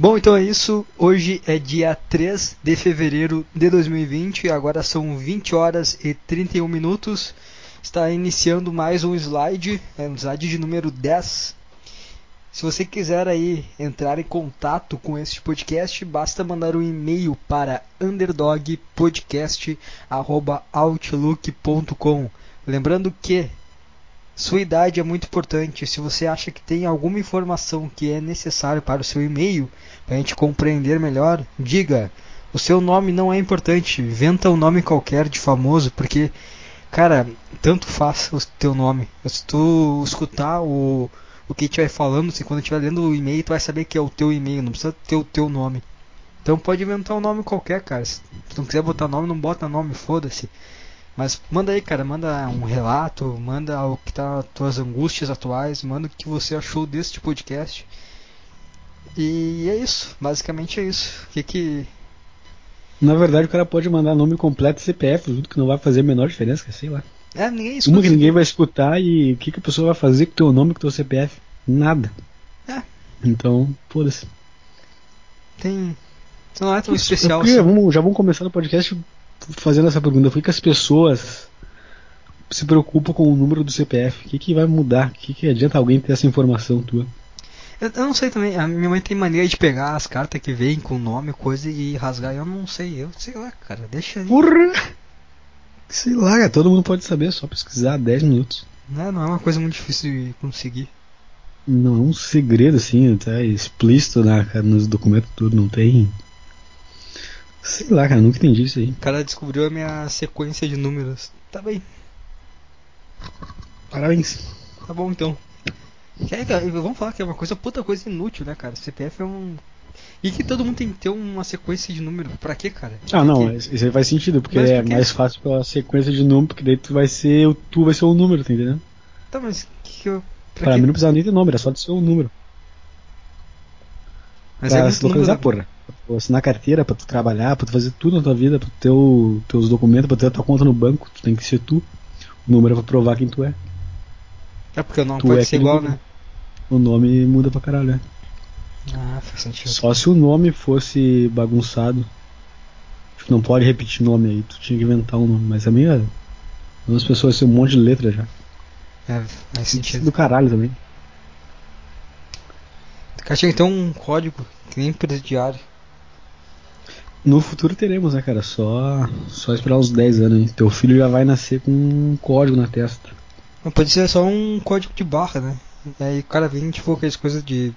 Bom, então é isso. Hoje é dia 3 de fevereiro de 2020. Agora são 20 horas e 31 minutos. Está iniciando mais um slide, é um slide de número 10. Se você quiser aí entrar em contato com este podcast, basta mandar um e-mail para underdogpodcast@outlook.com. Lembrando que sua idade é muito importante. Se você acha que tem alguma informação que é necessário para o seu e-mail, para a gente compreender melhor, diga. O seu nome não é importante. Inventa um nome qualquer de famoso, porque, cara, tanto faz o teu nome. Se tu escutar o, o que vai falando, assim, quando estiver lendo o e-mail, tu vai saber que é o teu e-mail, não precisa ter o teu nome. Então pode inventar um nome qualquer, cara. Se tu não quiser botar nome, não bota nome, foda-se. Mas manda aí, cara, manda um relato, manda o que tá tuas angústias atuais, manda o que você achou deste podcast. E é isso, basicamente é isso. O que que Na verdade, o cara pode mandar nome completo CPF junto, que não vai fazer a menor diferença, sei lá. É, ninguém escuta. Uma que ninguém vai escutar e o que, que a pessoa vai fazer com o teu nome com o teu CPF? Nada. É. Então, foda-se. Tem. Isso não é tão Isso, especial porque assim. vamos, já vamos começar no podcast fazendo essa pergunta. Por que, as pessoas se preocupam com o número do CPF? O que, que vai mudar? O que, que adianta alguém ter essa informação tua? Eu, eu não sei também, a minha mãe tem mania de pegar as cartas que vêm com nome, coisa e rasgar. Eu não sei, eu sei lá, cara, deixa aí. Porra! Sei lá, cara, todo mundo pode saber, só pesquisar 10 minutos. Né, não é uma coisa muito difícil de conseguir. Não é um segredo assim, tá explícito na, cara, nos documentos tudo, não tem. Sei lá, cara, nunca entendi isso aí. O cara descobriu a minha sequência de números. Tá bem, Parabéns. tá bom então. É, cara, vamos falar que é uma coisa puta coisa inútil, né, cara? CPF é um. E que todo mundo tem que ter uma sequência de número. Pra quê, cara? Ah, não, isso aí faz sentido, porque Mas é mais fácil pela sequência de número, porque daí tu vai ser, o- tu vai ser o número, tá entendendo? Tá, mas que eu. Pra, Pra mim não precisa nem ter nome, era só de ser o número. Mas pra é se número. localizar, né? porra. Pra tu assinar carteira, pra tu trabalhar, pra tu fazer tudo na tua vida, pra tu ter o, teus documentos, pra ter a tua conta no banco, tu tem que ser tu. O número é pra provar quem tu é. É porque o nome Tu pode é ser igual, né? O nome muda pra caralho, né? Ah, faz sentido. Só se o nome fosse bagunçado. Tipo, não pode repetir nome aí, tu tinha que inventar um nome. Mas também, é. As pessoas têm um monte de letra já. É, faz sentido. do caralho também. Cara, tinha que ter um código, que nem presidiário. No futuro teremos, né, cara? Só, só esperar uns 10 anos aí. Teu filho já vai nascer com um código na testa. Não pode ser só um código de barra, né? Aí o cara vem, tipo, aquelas coisas de.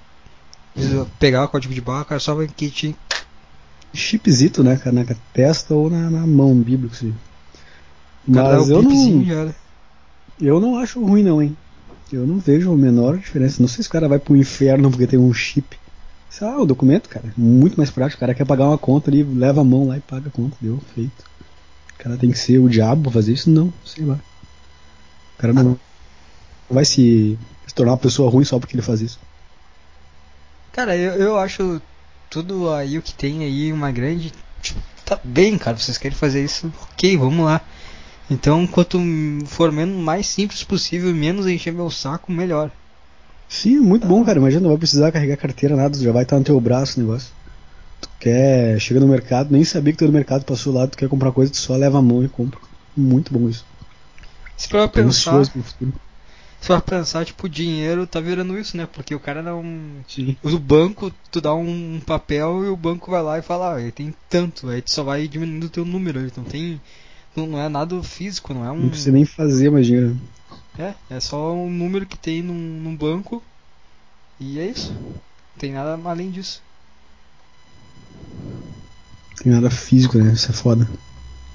pegar o código de barra, o cara só vai te. Chipzito, né, cara? Na testa ou na, na mão, bíblico, assim. Mas o eu não, já era. eu não acho ruim, não, hein? Eu não vejo a menor diferença. Não sei se o cara vai pro inferno porque tem um chip. Sei lá, o documento, cara, muito mais prático. O cara quer pagar uma conta ali, leva a mão lá e paga a conta. Deu, feito. O cara tem que ser o diabo fazer isso? Não, sei lá. O cara não vai se, se tornar uma pessoa ruim só porque ele faz isso. Cara, eu, eu acho tudo aí o que tem aí uma grande. tipo, Tá bem, cara, vocês querem fazer isso? Ok, vamos lá. Então, quanto for menos, mais simples possível, menos encher meu saco, melhor. Sim, muito bom, cara. Imagina, não vai precisar carregar carteira, nada, já vai estar no teu braço o negócio. Tu quer, chega no mercado, nem sabia que tu no mercado passou lá, tu quer comprar coisa, tu só leva a mão e compra. Muito bom isso. Se pra pensar, se pra pensar, tipo, dinheiro tá virando isso, né? Porque o cara não. Sim. O banco, tu dá um papel e o banco vai lá e fala, ah, ele tem tanto, aí tu só vai diminuindo o teu número, ele não tem. Não, não é nada físico, não é um. Não precisa nem fazer mais dinheiro. É, é só um número que tem num, num banco e é isso. Não tem nada além disso. Tem nada físico, né? Isso é foda.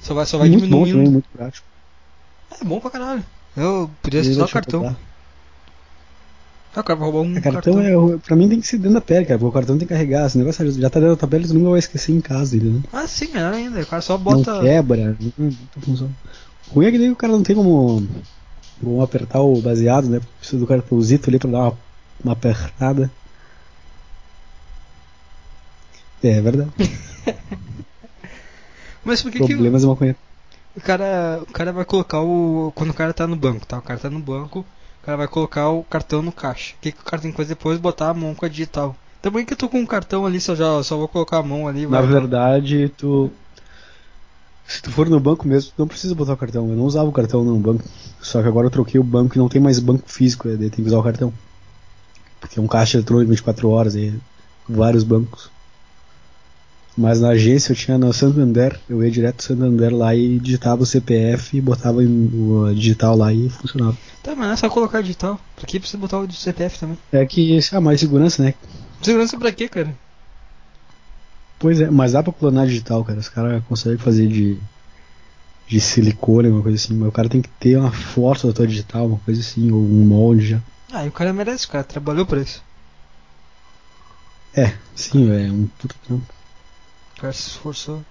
Só vai, só vai muito bom diminuindo. também, muito prático. É bom pra caralho. Eu podia ser só deixa eu cartão. Ah, o cara vai roubar um É, cartão, é, pra mim tem que ser dentro da pele, cara, porque o cartão tem que carregar. Esse negócio já tá dentro da tua pele, tu nunca vai esquecer em casa, entendeu? Ah, sim, melhor ainda. O cara só bota. Não quebra, não, não funciona. O ruim é que daí o cara não tem como, como apertar o baseado, né? Precisa do cartãozito ali pra dar uma, uma apertada. É, é verdade. Mas por que, que Problemas é maconha. o cara, o cara vai colocar o. Quando o cara tá no banco, tá? O cara tá no banco, o cara vai colocar o cartão no caixa. O que, que o cara tem que fazer depois? Botar a mão com a digital. Também que eu tô com um cartão ali, só, já, só vou colocar a mão ali. Na vai. verdade, tu. Se tu for no banco mesmo, tu não precisa botar o cartão. Eu não usava o cartão no banco. Só que agora eu troquei o banco e não tem mais banco físico, daí tem que usar o cartão. Porque é um caixa eletrônico 24 horas e vários bancos. Mas na agência eu tinha no Santander, eu ia direto no Santander lá e digitava o CPF e botava o digital lá e funcionava. Tá, mas não é só colocar digital. Pra que precisa botar o CPF também? É que, ah, mais segurança, né? Segurança pra quê, cara? Pois é, mas dá pra clonar digital, cara. Os caras conseguem fazer de, de silicone, uma coisa assim. Mas o cara tem que ter uma foto da tua digital, uma coisa assim, ou um molde já. Ah, e o cara merece, o cara trabalhou pra isso. É, sim, é um puta trampo. O cara se esforçou.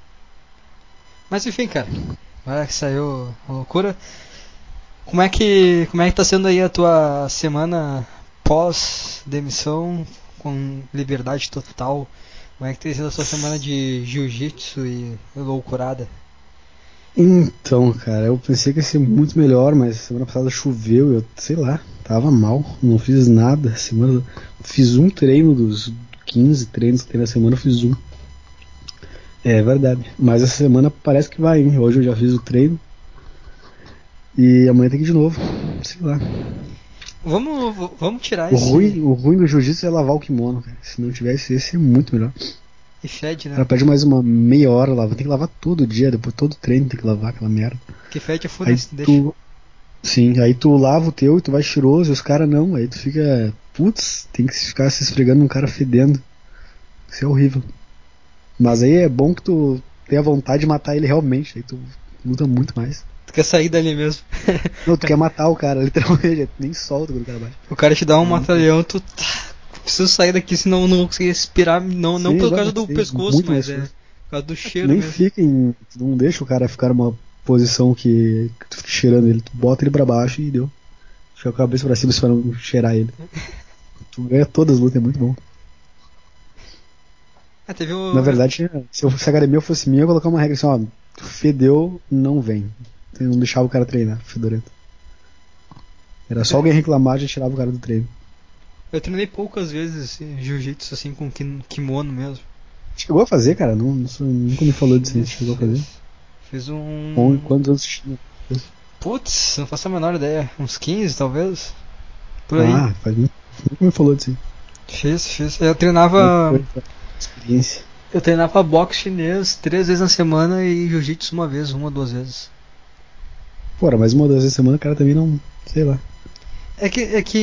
Mas enfim, cara. Agora que saiu a loucura. Como é que. Como é que tá sendo aí a tua semana pós demissão com liberdade total? Como é que tem sido a sua semana de jiu-jitsu e loucurada? Então, cara, eu pensei que ia ser muito melhor, mas semana passada choveu, eu sei lá, tava mal, não fiz nada. Semana fiz um treino dos 15 treinos que tem na semana, fiz um. É verdade. Mas essa semana parece que vai, hein? Hoje eu já fiz o treino. E amanhã tem que ir de novo. Sei lá. Vamos, vamos tirar O esse. ruim, o ruim do jiu-jitsu é lavar o kimono, cara. Se não tivesse esse, é muito melhor. E fede, né? cara perde mais uma meia hora lá. Tem que lavar todo dia, depois todo treino tem que lavar aquela merda. Que fede é Aí foda-se, deixa. tu. Sim, aí tu lava o teu e tu vai cheiroso e os caras não. Aí tu fica. Putz, tem que ficar se esfregando num cara fedendo. Isso é horrível. Mas aí é bom que tu tenha vontade de matar ele realmente. Aí tu luta muito mais. Tu quer sair dali mesmo. Não, tu quer matar o cara, literalmente. Nem solta quando o cara bate. O cara te dá um matalhão, tu. tá, Preciso sair daqui, senão eu não vou conseguir respirar. Não, não Sim, pelo causa do pescoço, mas é por causa do cheiro Nem mesmo. fica em. Não deixa o cara ficar numa posição que, que tu fique cheirando ele. Tu bota ele pra baixo e deu. Fica com a cabeça pra cima pra não cheirar ele. Tu ganha todas as lutas, é muito bom. Ah. Na verdade, se, eu, se a academia fosse minha, eu ia colocar uma regra assim, ó, tu fedeu, não vem. Não deixava o cara treinar, fedorento. Era só alguém reclamar, já tirava o cara do treino. Eu treinei poucas vezes assim, jiu-jitsu assim com kim- kimono mesmo. Chegou a fazer, cara? Não, não nunca me falou disso, aí. chegou a fazer. Fiz um. Com quantos anos tinha? Putz, não faço a menor ideia. Uns 15 talvez? Por aí. Ah, faz muito. Nunca me falou disso. Fiz, fiz. Eu treinava. Experiência. Eu treinava boxe chinês três vezes na semana e jiu-jitsu uma vez, uma ou duas vezes. Porra, mas uma das vezes na semana o cara também não. Sei lá. É que, é que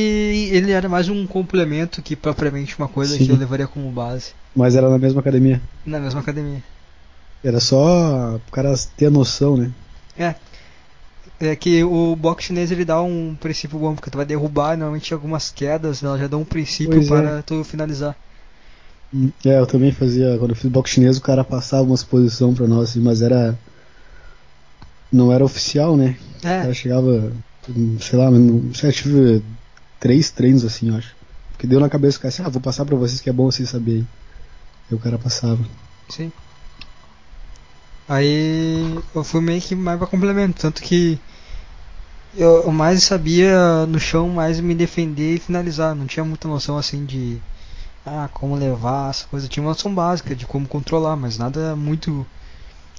ele era mais um complemento que propriamente uma coisa Sim. que eu levaria como base Mas era na mesma academia. na mesma academia. Era só o cara ter a noção, né? É. É que o boxe chinês ele dá um princípio bom, porque tu vai derrubar, normalmente algumas quedas, ela já dá um princípio Pois é. para tu finalizar. É, eu também fazia. Quando eu fiz boxe chinês, o cara passava umas posições pra nós, assim, mas era. Não era oficial, né? O cara É, chegava. Sei lá, eu tive três treinos assim, eu acho. Porque deu na cabeça do cara assim, ah, vou passar pra vocês que é bom vocês saberem. Aí o cara passava. sim. Aí eu fui meio que mais pra complemento, tanto que eu, eu mais sabia no chão mais me defender e finalizar, não tinha muita noção assim de ah, como levar as coisas, tinha uma noção básica de como controlar, mas nada muito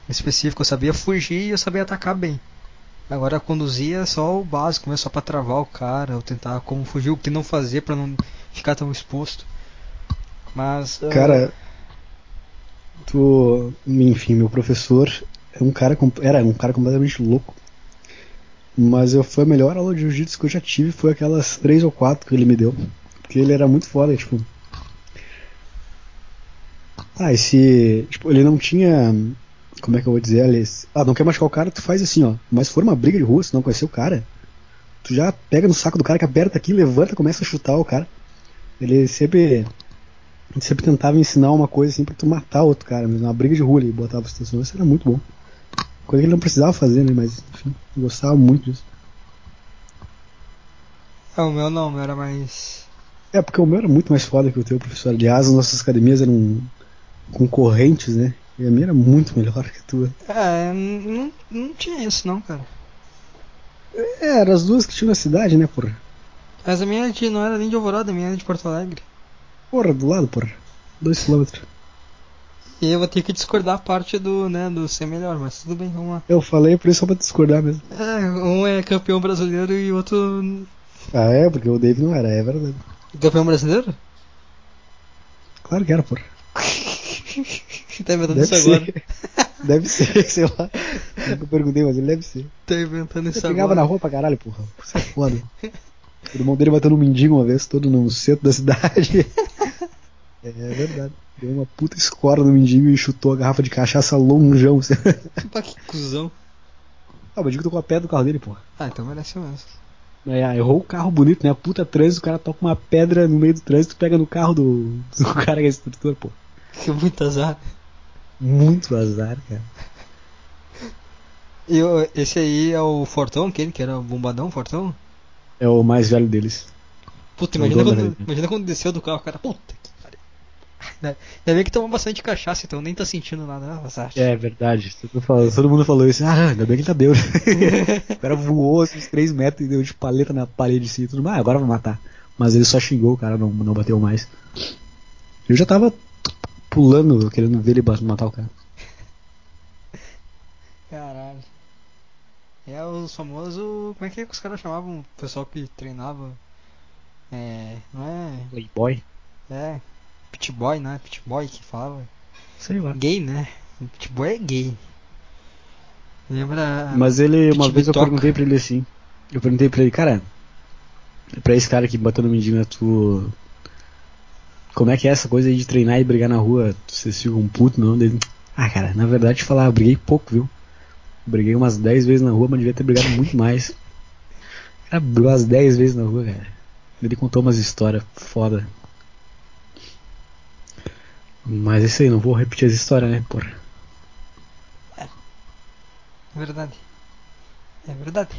específico, eu sabia fugir e eu sabia atacar bem. Agora conduzir é só o básico, é só pra travar o cara, ou tentar como fugir, o que não fazer pra não ficar tão exposto. Mas ah, Cara, tu. Enfim, meu professor é um cara. Era um cara completamente louco. Mas eu, foi a melhor aula de jiu-jitsu que eu já tive, foi aquelas três ou quatro que ele me deu. Porque ele era muito foda, tipo. Ah, esse. Tipo, ele não tinha. Como é que eu vou dizer, Alice? Ah, não quer machucar o cara, tu faz assim, ó. Mas se for uma briga de rua, se não conhecer o cara, tu já pega no saco do cara que aperta aqui, levanta começa a chutar o cara. Ele sempre. Ele sempre tentava ensinar uma coisa assim pra tu matar outro cara mesmo. Uma briga de rua ele botava situação. Isso era muito bom. Coisa que ele não precisava fazer, né? Mas, enfim, eu gostava muito disso. é, o meu não, o meu era mais. É, porque o meu era muito mais foda que o teu, professor. Aliás, as nossas academias eram concorrentes, né? E a minha era muito melhor que a tua. É, não, não tinha isso não, cara. É, eram as duas que tinham na cidade, né, porra? Mas a minha não era nem de Alvorada, a minha era de Porto Alegre. Porra, do lado, porra. Dois quilômetros. E eu vou ter que discordar a parte do, né, do ser melhor, mas tudo bem, vamos lá. Eu falei por isso só pra discordar mesmo. É, um é campeão brasileiro e o outro. Ah, é? Porque o Dave não era, é verdade. Campeão brasileiro? Claro que era, porra. tá inventando Deve isso agora. ser. deve ser, sei lá. Nunca perguntei, mas ele deve ser. Tá inventando isso Você pegava agora. na rua pra caralho, porra. Isso é foda. O irmão dele bateu no mendigo uma vez, todo no centro da cidade. É, é verdade. Deu uma puta escora no mendigo e chutou a garrafa de cachaça longeão. Pá, que cuzão. ah, o mendigo tocou a pedra do carro dele, porra. Ah, então merece mesmo. É, errou o carro bonito, né? Puta trânsito, o cara toca uma pedra no meio do trânsito pega no carro do, do cara que é instrutor, pô. Que muito azar. Muito azar, cara. E esse aí é o Fortão, aquele que era o bombadão, Fortão? É o mais velho deles. Puta, É imagina quando, imagina quando desceu do carro, o cara. Puta que pariu. Ainda bem que tomou bastante cachaça, então nem tá sentindo nada, né? Azar. É verdade. Todo, falou- todo mundo falou isso. Ah, ainda bem que ele tá bêbado. o cara voou uns 3 metros e deu de paleta na parede assim. Tudo, ah, agora vai matar. Mas ele só xingou o cara, não, não bateu mais. Eu já tava pulando, querendo ver ele matar o cara. Caralho. É os famosos. Como é que, é que os caras chamavam o pessoal que treinava? É. Não é. Playboy? É. Pitboy, né? Pitboy que falava. Sei lá. Gay, né? Pitboy é gay. Lembra. Mas ele, uma vez eu perguntei pra ele assim. Eu perguntei pra ele, cara, pra esse cara que bateu no mendigo, né, tu. Como é que é essa coisa aí de treinar e brigar na rua? Vocês ficam um puto, não? Dele, ah, cara, na verdade, falar, eu briguei pouco, viu? Briguei umas 10 vezes na rua, mas devia ter brigado muito mais. Cara, brigou umas 10 vezes na rua, cara. Ele contou umas histórias foda. Mas é isso aí, não vou repetir as histórias, né, porra. É verdade. É verdade.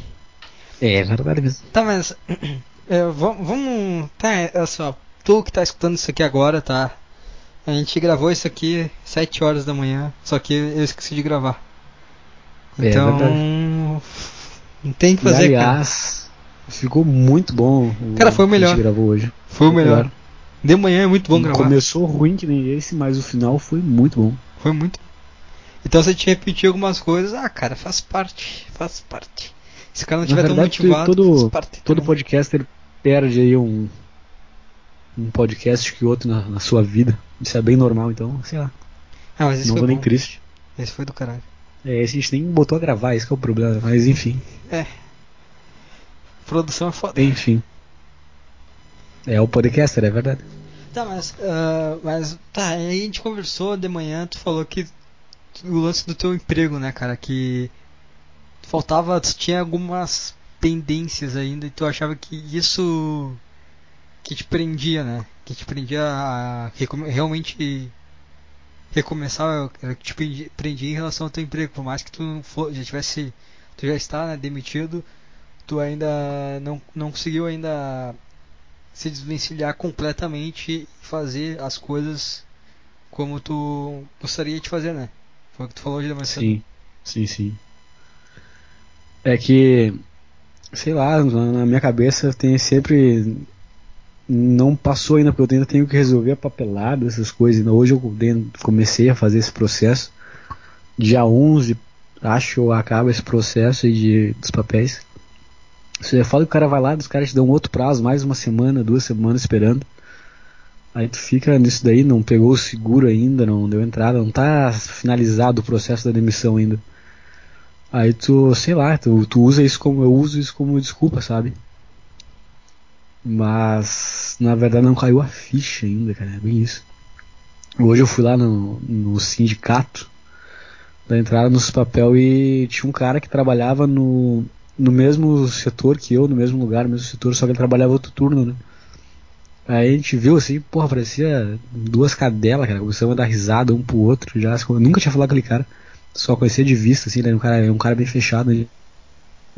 É, verdade mesmo. Tá, mas. é, vamos. Tá, é só. Tu que tá escutando isso aqui agora, tá? A gente gravou isso aqui 7 horas da manhã, só que eu esqueci de gravar. É Então. verdade. não tem o que E, fazer, cara. aliás, ficou muito bom. Cara, foi o que a melhor. gente gravou hoje. Foi o melhor. De manhã é muito bom gravar. Começou ruim que nem esse, mas o final foi muito bom. Foi muito. Então se a gente repetir algumas coisas, ah, cara, faz parte. Faz parte. Se o cara não Na tiver tão verdade, motivado, todo- faz parte. Todo também. podcaster perde aí um um podcast que outro na, na sua vida. Isso é bem normal, então, sei lá. Ah, mas esse não foi tô nem bom. triste. Esse foi do caralho. É, esse a gente nem botou a gravar, esse que é o problema. Mas enfim, Produção é foda. enfim. É o podcaster, é verdade. Tá, mas, ah, mas tá, aí a gente conversou de manhã, tu falou que o lance do teu emprego, né, cara, que faltava, tu tinha algumas pendências ainda e tu achava que isso que te prendia, né, que te prendia a realmente recomeçar, que te prendi- prendia em relação ao teu emprego, por mais que tu for, já tivesse, tu já está, né, demitido, tu ainda não, não conseguiu ainda se desvencilhar completamente e fazer as coisas como tu gostaria de fazer, né? Foi o que tu falou hoje cedo. Sim, sim, sim. É que, sei lá, na minha cabeça tem sempre. Não passou ainda, porque eu ainda tenho que resolver a papelada, essas coisas. Ainda hoje eu comecei a fazer esse processo. Dia 11, acho, acaba esse processo de, dos papéis. Você fala que o cara vai lá, os caras te dão outro prazo, mais uma semana, duas semanas esperando. Aí tu fica nisso daí, não pegou o seguro ainda, não deu entrada, não tá finalizado o processo da demissão ainda. Aí tu, sei lá, tu, tu usa isso como eu uso isso como desculpa, sabe? Mas na verdade não caiu a ficha ainda, cara, é bem isso. Hoje eu fui lá no, no sindicato da entrada nos papel e tinha um cara que trabalhava no, no mesmo setor que eu, no mesmo lugar, no mesmo setor, só que ele trabalhava outro turno, né? Aí a gente viu assim, porra, parecia duas cadelas, cara. Começamos a dar risada um pro outro já. Eu nunca tinha falado com aquele cara. Só conhecia de vista, assim, era um cara, um cara bem fechado. A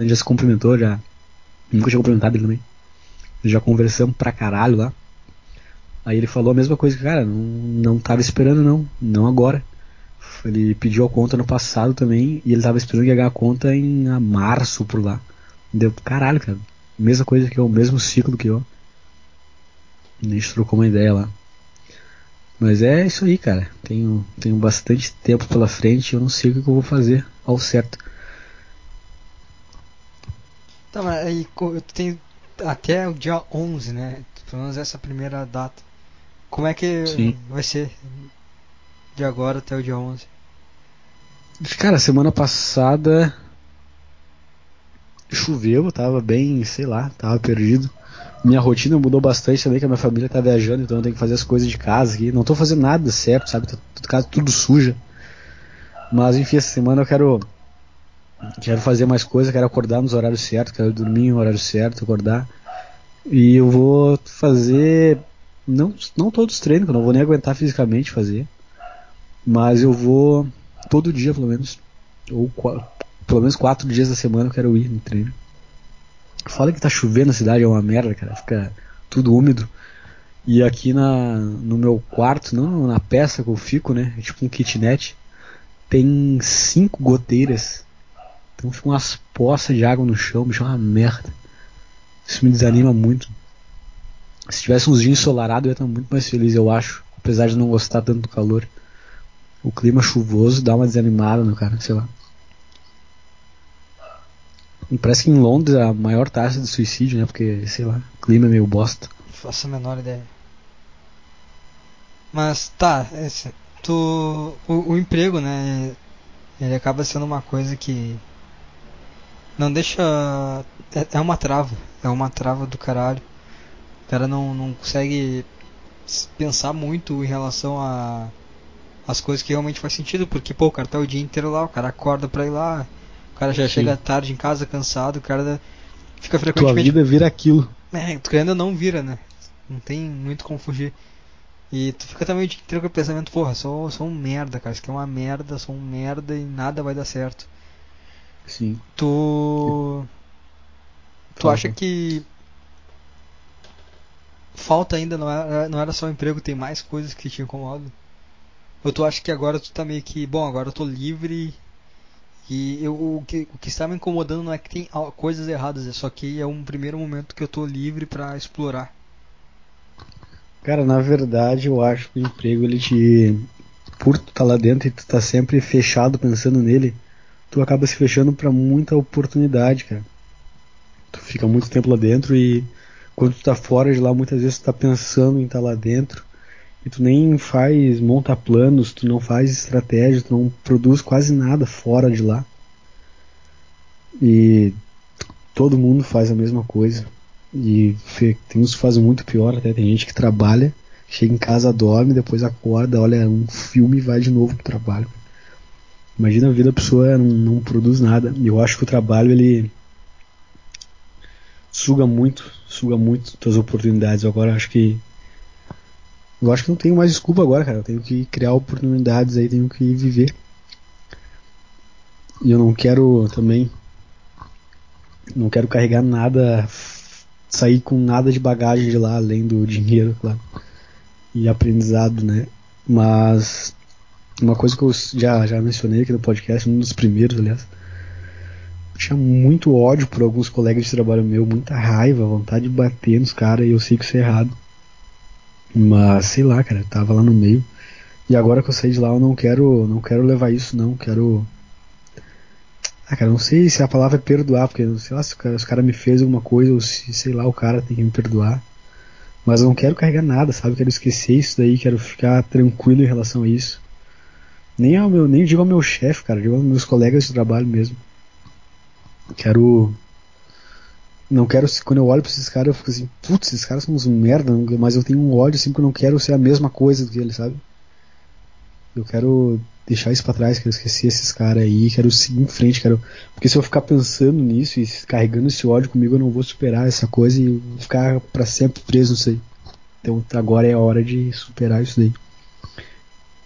gente já se cumprimentou, já. Nunca tinha cumprimentado ele também. Já conversamos pra caralho lá. Aí ele falou a mesma coisa cara, não, não tava esperando não, não agora. Ele pediu a conta no passado também e ele tava esperando ganhar a conta em março por lá. Deu caralho, cara. Mesma coisa que eu, mesmo ciclo que eu. A gente trocou uma ideia lá. Mas é isso aí, cara. Tenho, tenho bastante tempo pela frente eu não sei o que eu vou fazer ao certo. Tá, mas aí tu tem até o dia 11, né? Pelo menos essa primeira data. Como é que Sim. vai ser de agora até o dia 11? Cara, semana passada choveu, eu tava bem, sei lá, tava perdido. Minha rotina mudou bastante também, que a minha família tá viajando, então eu tenho que fazer as coisas de casa aqui. Não tô fazendo nada certo, sabe? Tá tudo, tudo suja. Mas enfim, essa semana eu quero quero fazer mais coisa, quero acordar nos horários certos, quero dormir no horário certo, acordar. E eu vou fazer não não todos os treinos, eu não vou nem aguentar fisicamente fazer. Mas eu vou todo dia, pelo menos, ou pelo menos quatro dias da semana eu quero ir no treino. Fala que tá chovendo na cidade, é uma merda, cara. Fica tudo úmido. E aqui na, no meu quarto, não na peça que eu fico, né? É tipo um kitnet. Tem cinco goteiras. Então fica umas poças de água no chão, me chama uma merda. Isso me desanima muito. Se tivesse uns dias ensolarados eu ia estar muito mais feliz, eu acho. Apesar de não gostar tanto do calor. O clima chuvoso dá uma desanimada no cara, sei lá. E parece que em Londres a maior taxa de suicídio, né? Porque, sei lá, o clima é meio bosta. Faço a menor ideia. Mas tá, esse, tu, o, o, emprego, né? Ele acaba sendo uma coisa que não deixa. É, é uma trava. É uma trava do caralho. O cara não, não consegue pensar muito em relação a as coisas que realmente faz sentido, porque pô, o cara tá o dia inteiro lá, o cara acorda pra ir lá, o cara já Sim. chega tarde em casa cansado, o cara fica frequentemente. Tua vida vira aquilo. É, tu ainda não vira, né? Não tem muito como fugir. E tu fica também o dia inteiro com o pensamento, porra, sou, sou um merda, cara, isso aqui é uma merda, sou um merda e nada vai dar certo. Sim. Tu. Tu acha que. Falta ainda, não era, não era só o emprego, tem mais coisas que te incomodam? Ou tu acha que agora tu tá meio que, bom, agora eu tô livre e eu, o, que, o que está me incomodando não é que tem coisas erradas, é só que é um primeiro momento que eu tô livre para explorar. Cara, na verdade eu acho que o emprego ele te. Por tu tá lá dentro e tu tá sempre fechado pensando nele, tu acaba se fechando para muita oportunidade, cara. Tu fica muito tempo lá dentro e quando tu tá fora de lá, muitas vezes tu tá pensando em estar tá lá dentro e tu nem faz, monta planos, tu não faz estratégia, tu não produz quase nada fora de lá. E todo mundo faz a mesma coisa. E tem uns que fazem muito pior, até tem gente que trabalha, chega em casa, dorme, depois acorda, olha um filme e vai de novo pro trabalho. Imagina a vida da pessoa não, não produz nada. Eu acho que o trabalho ele suga muito, suga muito tuas oportunidades. Agora acho que eu acho que não tenho mais desculpa agora, cara. Eu tenho que criar oportunidades aí, tenho que viver. E eu não quero também. Não quero carregar nada, sair com nada de bagagem de lá, além do dinheiro, claro. E aprendizado, né? Mas uma coisa que eu já, já mencionei aqui no podcast, um dos primeiros, aliás. Eu tinha muito ódio por alguns colegas de trabalho meu, muita raiva, vontade de bater nos caras, e eu sei que isso é errado. Mas sei lá, cara, tava lá no meio. E agora que eu saí de lá, eu não quero, não quero levar isso, não. Quero. Ah, cara, não sei se a palavra é perdoar, porque sei lá se o cara, se o cara me fez alguma coisa ou se, sei lá, o cara tem que me perdoar. Mas eu não quero carregar nada, sabe? quero esquecer isso daí, quero ficar tranquilo em relação a isso. Nem ao meu, nem digo ao meu chefe, cara, digo aos meus colegas de trabalho mesmo. Quero não quero, quando eu olho pra esses caras, eu fico assim, putz, esses caras são uns merda, mas eu tenho um ódio assim porque eu não quero ser a mesma coisa do que eles, sabe? Eu quero deixar isso pra trás, quero esquecer esses caras aí, quero seguir em frente, quero. Porque se eu ficar pensando nisso e carregando esse ódio comigo, eu não vou superar essa coisa e vou ficar para sempre preso nisso aí. Então agora é a hora de superar isso daí.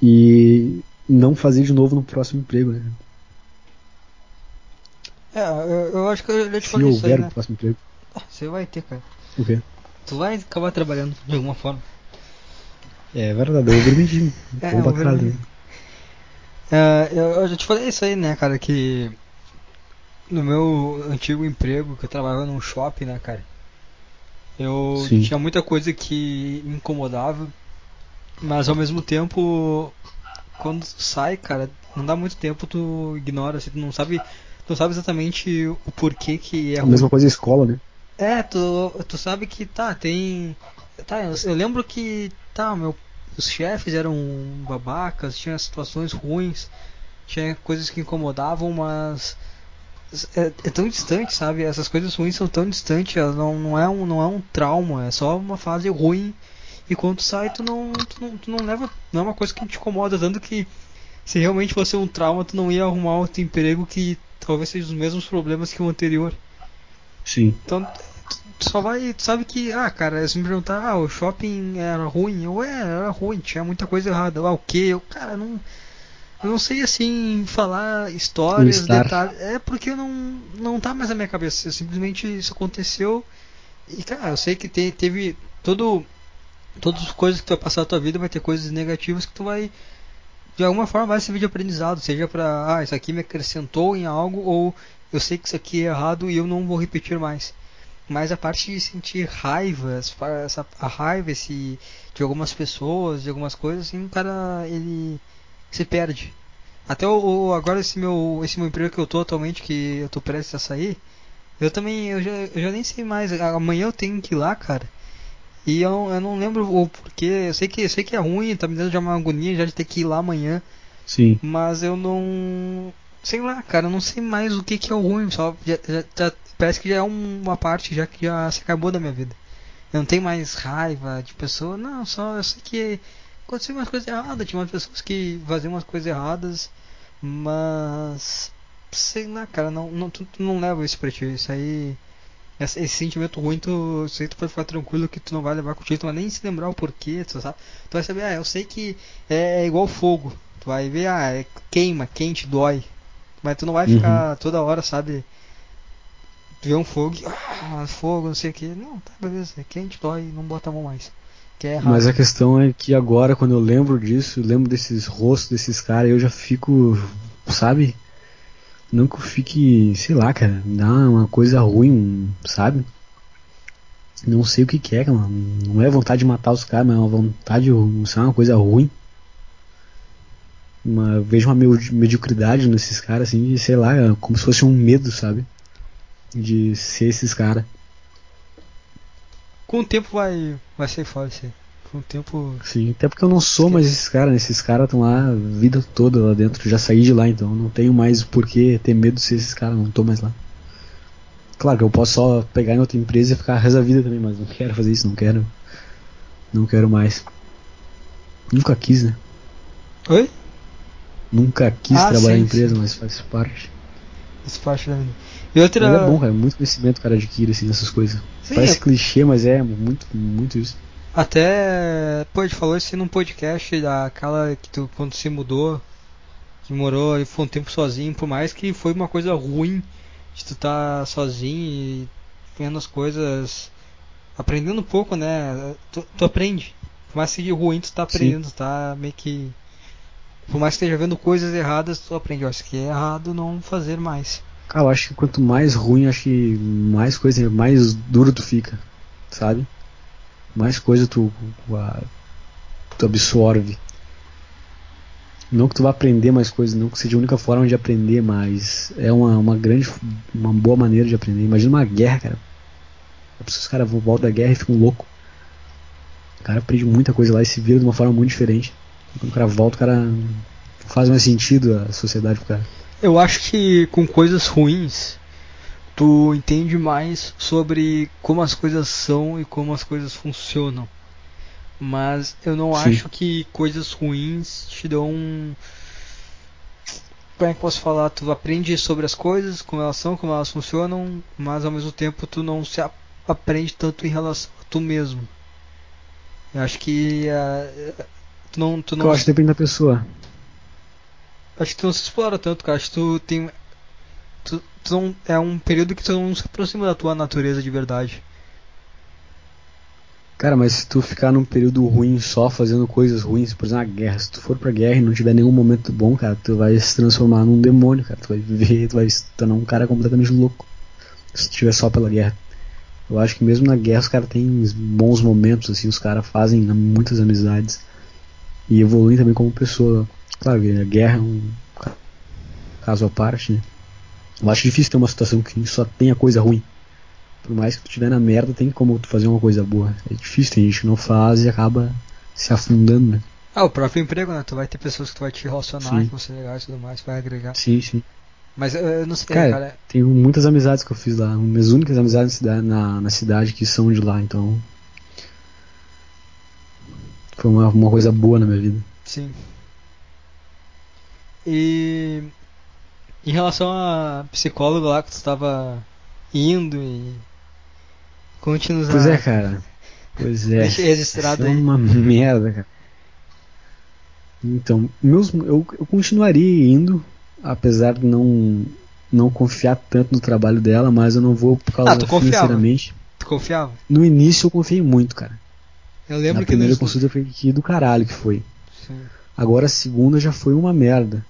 E não fazer de novo no próximo emprego, né? É, eu, eu acho que eu já te Se falei isso aí, houver né? um próximo emprego. Você vai ter, cara. O quê? Tu vai acabar trabalhando de alguma forma. É verdade, eu permiti. É, caralho. vermelho. É, eu, eu já te falei isso aí, né, cara, que no meu antigo emprego, que eu trabalhava num shopping, né, cara, eu Sim. tinha muita coisa que me incomodava Mas ao mesmo tempo, quando sai, cara, não dá muito tempo, tu ignora, assim, tu não sabe, tu não sabe exatamente o porquê que é A mesma coisa a escola, né? É, tu, tu sabe que tá, tem. Tá, eu, eu lembro que tá, meu, os chefes eram babacas, tinha situações ruins, tinha coisas que incomodavam, mas é, é tão distante, sabe? Essas coisas ruins são tão distantes, não, não, é um, não é um trauma, é só uma fase ruim. E quando sai, tu não, tu não, tu não leva. Não é uma coisa que te incomoda, tanto que se realmente fosse um trauma, tu não ia arrumar outro emprego que talvez seja os mesmos problemas que o anterior. Sim. Então, tu- só vai, tu sabe que, ah, cara, se me perguntar, ah, o shopping era ruim, ou é, era ruim, tinha muita coisa errada, ah, o que? Eu, cara, não, eu não sei assim falar histórias, detalhes, é porque eu não, não tá mais na minha cabeça, simplesmente isso aconteceu e, cara, eu sei que te, teve todo, todas as coisas que tu vai passar na tua vida vai ter coisas negativas que tu vai de alguma forma vai servir de aprendizado, seja pra, ah, isso aqui me acrescentou em algo, ou eu sei que isso aqui é errado e eu não vou repetir mais. Mas a parte de sentir raiva, essa, a raiva esse, de algumas pessoas, de algumas coisas, assim, o cara, ele se perde. Até o- agora esse meu, esse meu emprego que eu tô atualmente, que eu tô prestes a sair, eu também, eu já, eu já nem sei mais, amanhã eu tenho que ir lá, cara. E eu, eu não lembro o porquê, eu sei que, eu sei que é ruim, tá me dando já uma agonia já de ter que ir lá amanhã. Sim. Mas eu não. Sei lá, cara, eu não sei mais o que, que é o ruim. Só já- já- já- parece que já é um- uma parte já que já se acabou da minha vida. Eu não tenho mais raiva de pessoa, não, só eu sei que aconteceu umas coisas erradas, tinha umas pessoas que faziam umas coisas erradas, mas sei lá, cara, não, não, tu, tu não leva isso pra ti. Isso aí. Esse, esse sentimento ruim, tu, aí tu pode ficar tranquilo que tu não vai levar contigo, tu vai nem se lembrar o porquê, tu sabe? Tu vai saber, ah, eu sei que é igual fogo. Tu vai ver, ah, é queima, quente, dói. Mas tu não vai Uhum. ficar toda hora, sabe? Tu vê um fogo, ah, fogo, não sei o que. Não, tá, beleza, é quente, dói, não bota a mão mais. Que é errado. Mas a questão é que agora, quando eu lembro disso, eu lembro desses rostos desses caras, eu já fico, sabe? Não que eu fique, sei lá, cara, dá uma coisa ruim, sabe? Não sei o que que é, cara. Não é vontade de matar os caras, mas é uma vontade, sabe, uma coisa ruim. Uma, vejo uma mediocridade nesses caras, assim, de, sei lá, como se fosse um medo, sabe? De ser esses caras. Com o tempo vai, vai ser fora isso aí. Com o tempo. Sim, até porque eu não sou mais esses caras, né? Esses caras estão lá a vida toda lá dentro. Já saí de lá, então não tenho mais por que ter medo de ser esses caras, não tô mais lá. Claro que eu posso só pegar em outra empresa e ficar resto da vida também, mas não quero fazer isso, não quero. Não quero mais. Nunca quis, né? Oi? Nunca quis Ah, trabalhar sim, em empresa, sim. mas faz parte. Essa parte da vida. E outra. Mas é bom, cara, muito conhecimento o cara adquire assim nessas coisas. Sim, Parece é- clichê, mas é muito, muito isso. Até, pô, a gente falou isso num podcast daquela que tu, quando se mudou, que morou e foi um tempo sozinho, por mais que foi uma coisa ruim de tu tá sozinho e vendo as coisas, aprendendo um pouco, né? Tu, tu aprende. Por mais que seja ruim, tu tá aprendendo, tu tá meio que. Por mais que esteja vendo coisas erradas, tu aprende, ó, isso aqui é errado, não fazer mais. Cara, eu acho que quanto mais ruim, acho que mais coisa, mais duro tu fica, sabe? Mais coisa tu, tu absorve. Não que tu vá aprender mais coisas, não que seja a única forma de aprender, mas é uma, uma grande, uma boa maneira de aprender. Imagina uma guerra, cara. Os caras voltam da guerra e ficam loucos. O cara aprende muita coisa lá e se vira de uma forma muito diferente. Quando o cara volta, o cara faz mais sentido a sociedade pro cara. Eu acho que com coisas ruins, tu entende mais sobre como as coisas são e como as coisas funcionam. Mas eu não Sim. acho que coisas ruins te dão. um- Como é que posso falar? Tu aprende sobre as coisas, como elas são, como elas funcionam, mas ao mesmo tempo tu não se aprende tanto em relação a tu mesmo. Eu acho que ah, tu não, tu não Eu acho que depende da pessoa. Acho que tu não se explora tanto, cara. Acho que tu tem. Não, é um período que tu não se aproxima da tua natureza de verdade. Cara, mas se tu ficar num período ruim só fazendo coisas ruins, por exemplo, uma guerra, se tu for pra guerra e não tiver nenhum momento bom, cara, tu vai se transformar num demônio, cara. Tu vai viver, tu vai se tornar um cara completamente louco. Se tu estiver só pela guerra. Eu acho que mesmo na guerra os caras têm bons momentos, assim, os caras fazem muitas amizades. e evoluindo também como pessoa. Claro, a guerra é um caso à parte, né? Eu acho difícil ter uma situação que só tenha coisa ruim. Por mais que tu estiver na merda, tem como tu fazer uma coisa boa. É difícil, tem gente que não faz e acaba se afundando, né? Ah, o próprio emprego, né? Tu vai ter pessoas que tu vai te relacionar, sim. que vão ser legais e tudo mais, vai agregar. Sim, sim. Mas eu não sei, cara. cara. Tenho muitas amizades que eu fiz lá. Minhas únicas amizades na, na, na cidade que são de lá, então. Foi uma, uma coisa boa na minha vida. Sim. E. Em relação a psicólogo lá que tu estava indo e. Conte-nos Pois é, cara. Pois é. Deixa registrado Isso aí. É uma merda, cara. Então, meus, eu, eu continuaria indo, apesar de não, não confiar tanto no trabalho dela, mas eu não vou por causa Ah, tu confiava? financeiramente. Tu confiava? No início eu confiei muito, cara. Eu lembro Na que primeira consulta foi que do caralho que foi. Sim. Agora a segunda já foi uma merda.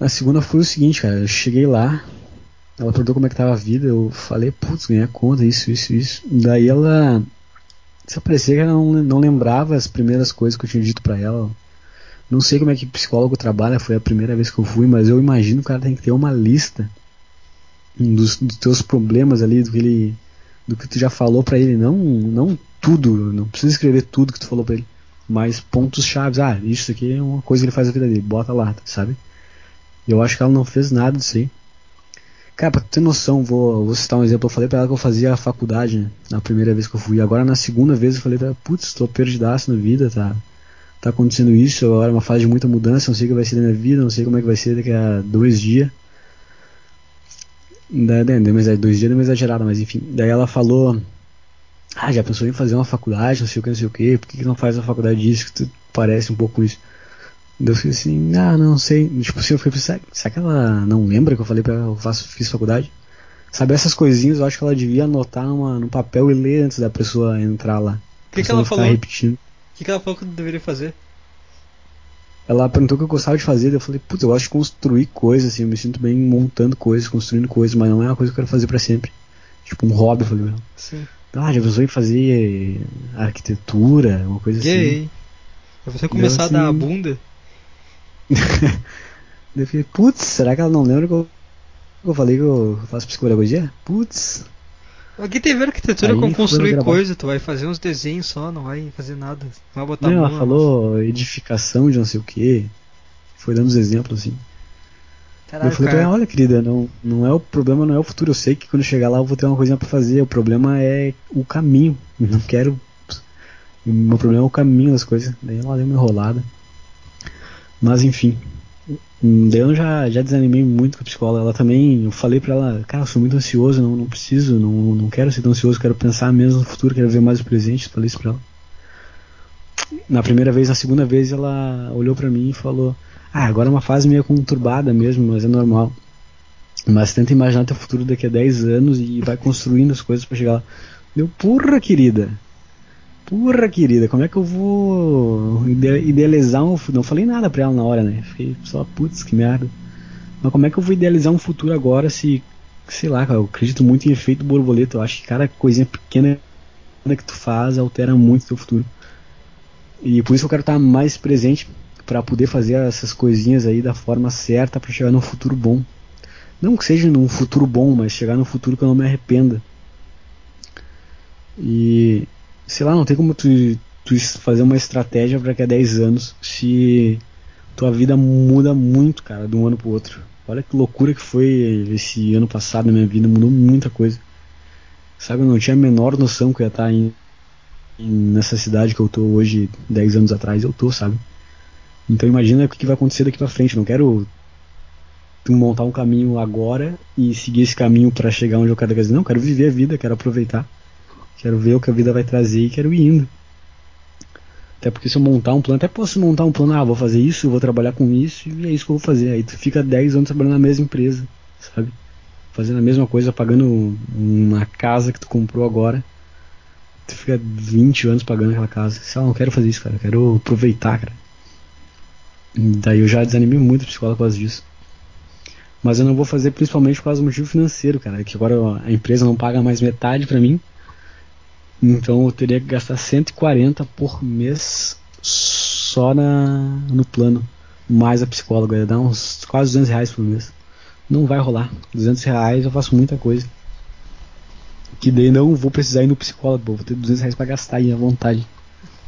A segunda foi o seguinte, cara. Eu cheguei lá, ela perguntou como é que tava a vida, eu falei, putz, ganhei a conta, isso, isso, isso. Daí ela. Se parecia que ela não, não lembrava as primeiras coisas que eu tinha dito pra ela. Não sei como é que psicólogo trabalha, foi a primeira vez que eu fui, mas eu imagino que o cara tem que ter uma lista dos, dos teus problemas ali, do que ele. do que tu já falou pra ele, não, não tudo, não precisa escrever tudo que tu falou pra ele mas pontos chaves. Ah, isso aqui é uma coisa que ele faz na vida dele, bota lá, sabe? Eu acho que ela não fez nada disso aí. Cara, pra ter noção, vou, vou citar um exemplo. Eu falei pra ela que eu fazia a faculdade né, na primeira vez que eu fui. Agora na segunda vez eu falei ela, putz, tô perdidaço na vida, tá? Tá acontecendo isso, agora é uma fase de muita mudança, não sei o que vai ser da minha vida, não sei como é que vai ser daqui a dois dias. Daí, deu uma- dois dias deu uma exagerada, mas enfim. Daí ela falou, ah, já pensou em fazer uma faculdade, não sei o que, não sei o que, por que, que não faz uma faculdade disso, que tu parece um pouco isso? Eu fiquei assim, ah, não sei, tipo assim, eu fiquei pensando, será que ela não lembra que eu falei pra ela que eu faço, fiz faculdade? Sabe, essas coisinhas eu acho que ela devia anotar numa, num papel e ler antes da pessoa entrar lá. O que, que ela falou? O repetindo. que, que ela falou que tu deveria fazer? Ela perguntou o que eu gostava de fazer, eu falei, putz, eu gosto de construir coisas, assim, eu me sinto bem montando coisas, construindo coisas, mas não é uma coisa que eu quero fazer pra sempre. Tipo um hobby, eu falei ela. Sim. Ah, já pensou em fazer arquitetura, uma coisa assim. Gay. Pra você começar assim- a dar a bunda. Eu fiquei, putz, será que ela não lembra que eu, que eu falei que eu faço psicologia? Putz. Aqui tem a ver arquitetura Aí com construir coisa, tu vai fazer uns desenhos só, não vai fazer nada. Não vai botar Não, a ela mão, falou edificação de não sei o que. Foi dando os exemplos assim. Caralho, eu falei pra ela, olha querida, não, não é o problema, não é o futuro. Eu sei que quando chegar lá eu vou ter uma coisinha pra fazer. O problema é o caminho. Eu não quero. O meu problema é o caminho das coisas. Daí ela deu uma enrolada. Mas enfim. Eu já, já desanimei muito com a psicóloga. Ela também, eu falei pra ela, cara, eu sou muito ansioso, não, não preciso, não, não quero ser tão ansioso, quero pensar mesmo no futuro, quero ver mais o presente. Falei isso pra ela. Na primeira vez, na segunda vez, ela olhou pra mim e falou: Ah, agora é uma fase meio conturbada mesmo, mas é normal. Mas tenta imaginar teu futuro daqui a 10 anos e vai construindo as coisas pra chegar lá. Deu, porra, querida. Porra, querida, como é que eu vou ide- idealizar um? Não falei nada pra ela na hora, né? Fiquei só, putz, que merda. Mas como é que eu vou idealizar um futuro agora se, sei lá, eu acredito muito em efeito borboleta. Eu acho que cada coisinha pequena que tu faz altera muito teu futuro. E por isso eu quero estar mais presente para poder fazer essas coisinhas aí da forma certa para chegar num futuro bom. Não que seja num futuro bom, mas chegar num futuro que eu não me arrependa. E sei lá, não tem como tu, tu fazer uma estratégia para que a 10 anos se tua vida muda muito, cara, de um ano pro outro. Olha que loucura que foi esse ano passado na minha vida, mudou muita coisa. Sabe, eu não tinha a menor noção que eu ia estar em, em- nessa cidade que eu tô hoje, 10 anos atrás, eu tô, sabe? Então imagina o que vai acontecer daqui pra frente. Não quero montar um caminho agora e seguir esse caminho para chegar onde eu quero. Não, quero viver a vida, quero aproveitar. Quero ver o que a vida vai trazer e quero ir indo. Até porque se eu montar um plano, até posso montar um plano, ah, vou fazer isso, vou trabalhar com isso e é isso que eu vou fazer. Aí tu fica 10 anos trabalhando na mesma empresa, sabe? Fazendo a mesma coisa, pagando uma casa que tu comprou agora. Tu fica 20 anos pagando aquela casa. Sei não quero fazer isso, cara. Eu quero aproveitar, cara. Daí eu já desanimei muito a psicóloga por causa disso. Mas eu não vou fazer principalmente por causa do motivo financeiro, cara. Que agora a empresa não paga mais metade pra mim. Então eu teria que gastar 140 por mês só na, no plano, mais a psicóloga, ia dar uns quase 200 reais por mês. Não vai rolar. 200 reais eu faço muita coisa. Que daí não vou precisar ir no psicólogo, vou ter 200 reais pra gastar aí à vontade.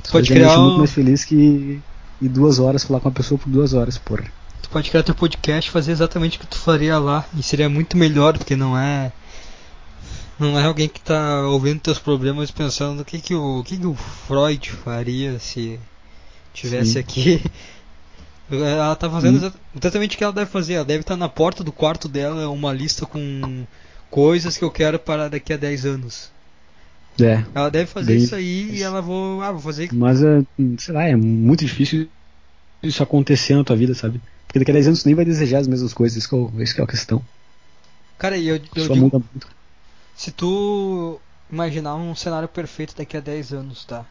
Tu pode deixa criar muito um, mais feliz que ir duas horas falar com uma pessoa por duas horas, porra. tu pode criar teu podcast e fazer exatamente o que tu faria lá. E seria muito melhor, porque não é. Não é alguém que tá ouvindo teus problemas pensando o que, que, o, o que, que o Freud faria se tivesse Sim. aqui. Ela tá fazendo Hum. exa- exatamente o que ela deve fazer. Ela deve estar na porta do quarto dela uma lista com coisas que eu quero para daqui a 10 anos. É. Ela deve fazer Bem isso aí e ela vou, ah, vou fazer Mas, é, sei lá, é muito difícil isso acontecer na tua vida, sabe? Porque daqui a 10 anos tu nem vai desejar as mesmas coisas, isso que, é o- isso que é a questão. Cara, e eu, eu digo. Se tu imaginar um cenário perfeito daqui a 10 anos, tá?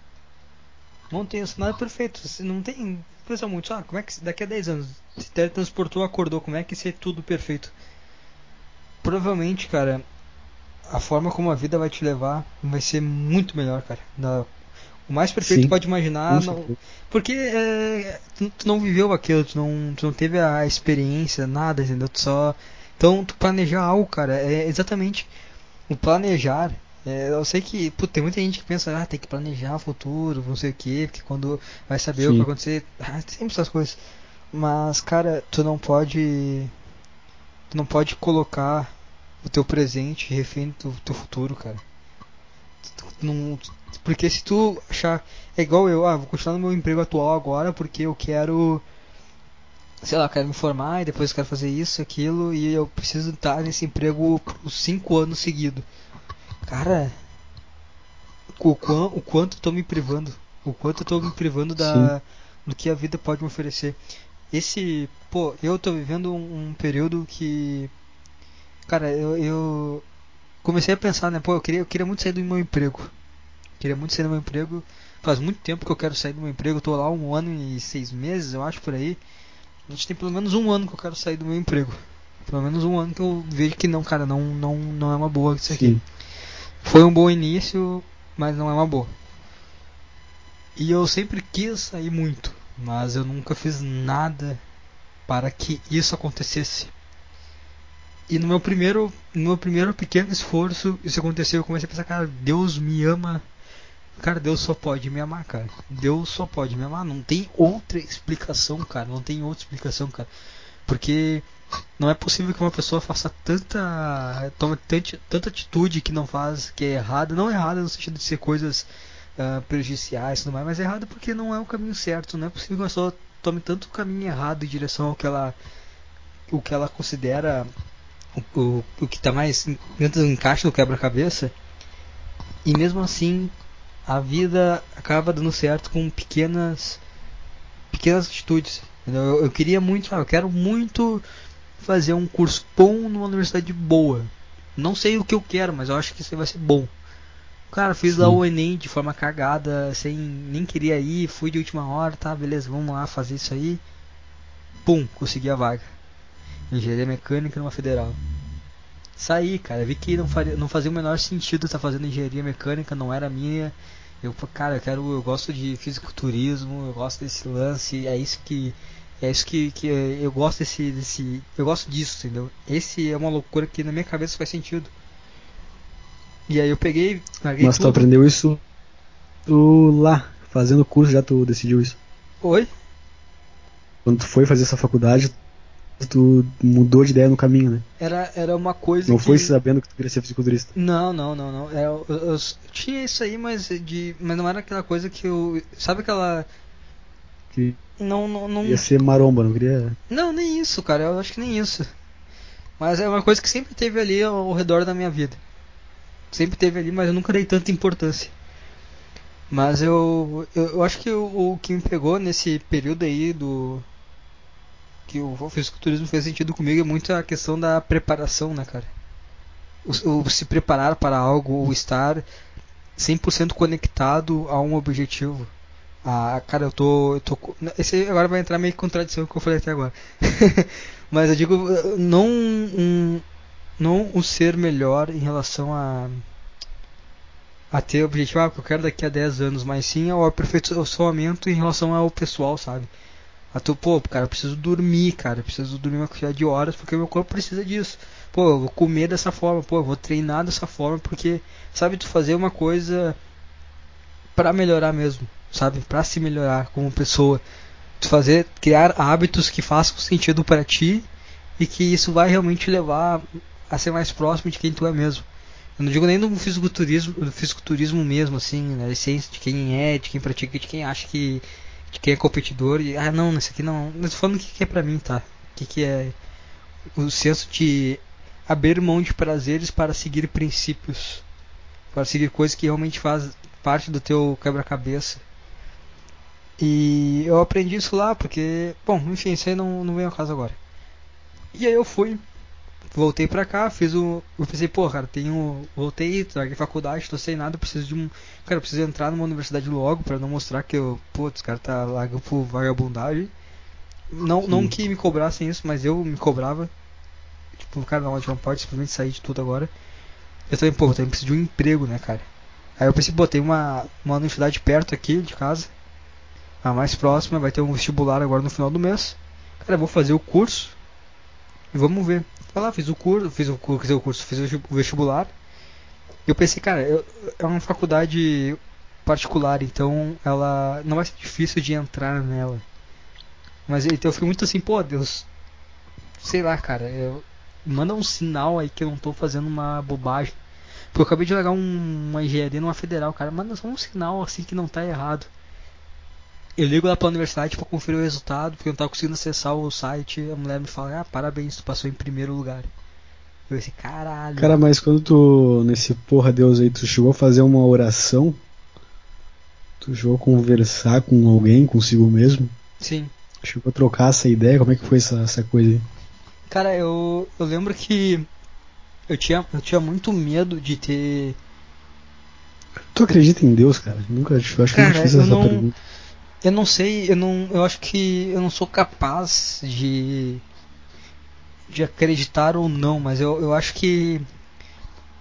Não tem um cenário perfeito, se não tem. Pensa muito, ah, como é que daqui a 10 anos se teletransportou, acordou, como é que ser tudo perfeito? Provavelmente, cara, a forma como a vida vai te levar vai ser muito melhor, cara. Da- o mais perfeito Sim, pode imaginar, não, porque é, tu, tu não viveu aquilo, tu não, tu não teve a experiência, nada, entendeu? Tu só. Então, tu planejar algo, cara, é exatamente o planejar. é, eu sei que, putz, tem muita gente que pensa, ah, tem que planejar o futuro, não sei o que, porque quando vai saber o que Sim. vai acontecer, ah, tem sempre essas coisas. Mas, cara, tu não pode. Tu não pode colocar o teu presente refém do teu futuro, cara. Tu- tu não- porque se tu achar. É igual eu, ah, vou continuar no meu emprego atual agora porque eu quero. Sei lá, quero me formar e depois quero fazer isso, aquilo, e eu preciso estar nesse emprego por 5 anos seguidos. Cara, o, quan, o quanto eu tô me privando. O quanto eu tô me privando da, do que a vida pode me oferecer. Esse. Pô, eu tô vivendo um, um período que. Cara, eu, eu comecei a pensar, né? Pô, eu queria, eu queria muito sair do meu emprego. Queria muito sair do meu emprego. Faz muito tempo que eu quero sair do meu emprego. Eu tô lá um ano e seis meses, eu acho, por aí. A gente tem pelo menos um ano que eu quero sair do meu emprego. Pelo menos um ano que eu vejo que não, cara, não, não, não é uma boa isso aqui. Sim. Foi um bom início, mas não é uma boa. E eu sempre quis sair muito, mas eu nunca fiz nada para que isso acontecesse. E no meu primeiro, no meu primeiro pequeno esforço, isso aconteceu. Eu comecei a pensar, cara, Deus me ama. Cara, Deus só pode me amar, cara. Deus só pode me amar. Não tem outra explicação, cara. Não tem outra explicação, cara. Porque não é possível que uma pessoa faça tanta. tome tanta atitude que não faz, que é errada. Não errada no sentido de ser coisas ah, prejudiciais e tudo mais, mas é errada porque não é o caminho certo. Não é possível que uma pessoa tome tanto caminho errado em direção ao que ela. o que ela considera o, o, o que está mais dentro do encaixe do quebra-cabeça. E mesmo assim, a vida acaba dando certo com pequenas pequenas atitudes. Eu, eu queria muito, eu quero muito fazer um curso bom numa universidade boa. Não sei o que eu quero, mas eu acho que isso vai ser bom. Cara, fiz lá Sim. o Enem de forma cagada, sem nem queria ir, fui de última hora, tá, beleza, vamos lá fazer isso aí. Pum, consegui a vaga. Engenharia mecânica numa federal. Saí, cara, vi que não, faria, não fazia o menor sentido estar fazendo engenharia mecânica, não era minha. Eu, cara, eu quero, eu gosto de fisiculturismo, eu gosto desse lance, é isso que é isso que, que eu gosto desse, desse eu gosto disso, entendeu? Esse é uma loucura que na minha cabeça faz sentido. E aí eu peguei, larguei Mas tu tudo. aprendeu isso tu lá, fazendo curso já tu decidiu isso. Oi? Quando tu foi fazer essa faculdade, tu mudou de ideia no caminho, né? Era, era uma coisa Não que... foi sabendo que tu queria ser fisiculturista. Não, não, não, não. É, eu, eu- eu tinha isso aí, mas de, mas não era aquela coisa que eu, sabe aquela Que não, não, não, ia ser maromba, não queria. não, nem isso, cara. Eu acho que nem isso. Mas é uma coisa que sempre teve ali ao, ao redor da minha vida. Sempre teve ali, mas eu nunca dei tanta importância. Mas eu, eu, eu acho que o, o que me pegou nesse período aí do que o fisiculturismo fez sentido comigo é muito a questão da preparação, né, cara? O, o se preparar para algo, o estar 100% conectado a um objetivo. Ah, cara, eu tô, eu tô. Esse agora vai entrar meio que contradição que eu falei até agora. Mas eu digo, não um, não o ser melhor em relação a. a ter objetivo, ah, que eu quero daqui a 10 anos, mas sim ao aperfeiçoamento em relação ao pessoal, sabe? A tu, pô, cara, eu preciso dormir, cara, eu preciso dormir uma quantidade de horas porque meu corpo precisa disso. Pô, eu vou comer dessa forma, pô, eu vou treinar dessa forma porque, sabe, tu fazer uma coisa para melhorar mesmo, sabe? Para se melhorar como pessoa. Tu fazer, criar hábitos que façam sentido para ti e que isso vai realmente levar a ser mais próximo de quem tu é mesmo. Eu não digo nem do fisiculturismo, do fisiculturismo mesmo, assim, na essência de quem é, de quem pratica, de quem acha que de quem é competidor e ah não, isso aqui não, tô falando o que, que é pra mim, tá? O que, que é o senso de abrir mão de prazeres para seguir princípios, para seguir coisas que realmente faz parte do teu quebra-cabeça. E eu aprendi isso lá porque, bom, enfim, isso aí não, não vem ao caso agora. E aí eu fui, voltei pra cá, fiz o. Eu pensei, pô, cara, tenho. Voltei, larguei faculdade, tô sem nada, preciso de um. Cara, eu preciso entrar numa universidade logo pra não mostrar que eu. Pô, os caras tá largando por vagabundagem. Não, não que me cobrassem isso, mas eu me cobrava. Tipo, cara, não, a gente não pode simplesmente sair de tudo agora. Eu também, pô, eu também preciso de um emprego, né, cara? Aí eu pensei, pô, tem uma, uma universidade perto aqui de casa. A mais próxima, vai ter um vestibular agora no final do mês. Cara, eu vou fazer o curso. E vamos ver. Vai lá, fiz o curso, fiz o curso, o curso, fiz o vestibular. Eu pensei, cara, eu, é uma faculdade particular, então ela não vai ser difícil de entrar nela. Mas então eu fiquei muito assim, pô, Deus, sei lá, cara, eu, manda um sinal aí que eu não tô fazendo uma bobagem. Porque eu acabei de largar um, uma engenharia numa federal, cara, manda só um sinal assim que não tá errado. Eu ligo lá pra universidade pra conferir o resultado, porque eu não tava conseguindo acessar o site. A mulher me fala, ah, parabéns, tu passou em primeiro lugar. Eu disse, caralho. Cara, mas quando tu, nesse porra Deus aí, tu chegou a fazer uma oração? Tu chegou a conversar com alguém, consigo mesmo? Sim. Chegou a trocar essa ideia? Como é que foi essa, essa coisa aí? Cara, eu, eu lembro que eu tinha, eu tinha muito medo de ter. Tu acredita em Deus, cara? Nunca, eu acho que cara, eu fiz essa não, pergunta. Eu não sei, eu não, eu acho que eu não sou capaz de de acreditar ou não, mas eu, eu acho que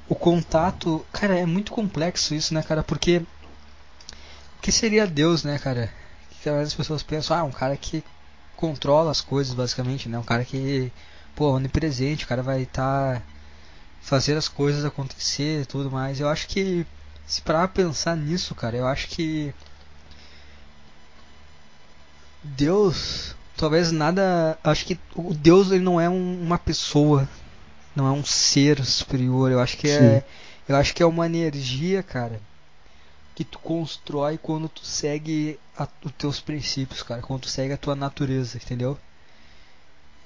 o contato, cara, é muito complexo isso, né, cara? Porque o que seria Deus, né, cara? Que as pessoas pensam, ah, um cara que controla as coisas, basicamente, né? Um cara que, pô, onipresente, o cara vai estar tá fazer as coisas acontecer, tudo mais. Eu acho que se parar pensar nisso, cara, eu acho que Deus, talvez nada. Acho que o Deus ele não é um, uma pessoa, não é um ser superior. Eu acho que é, eu acho que é uma energia, cara, que tu constrói quando tu segue a, os teus princípios, cara, quando tu segue a tua natureza, entendeu?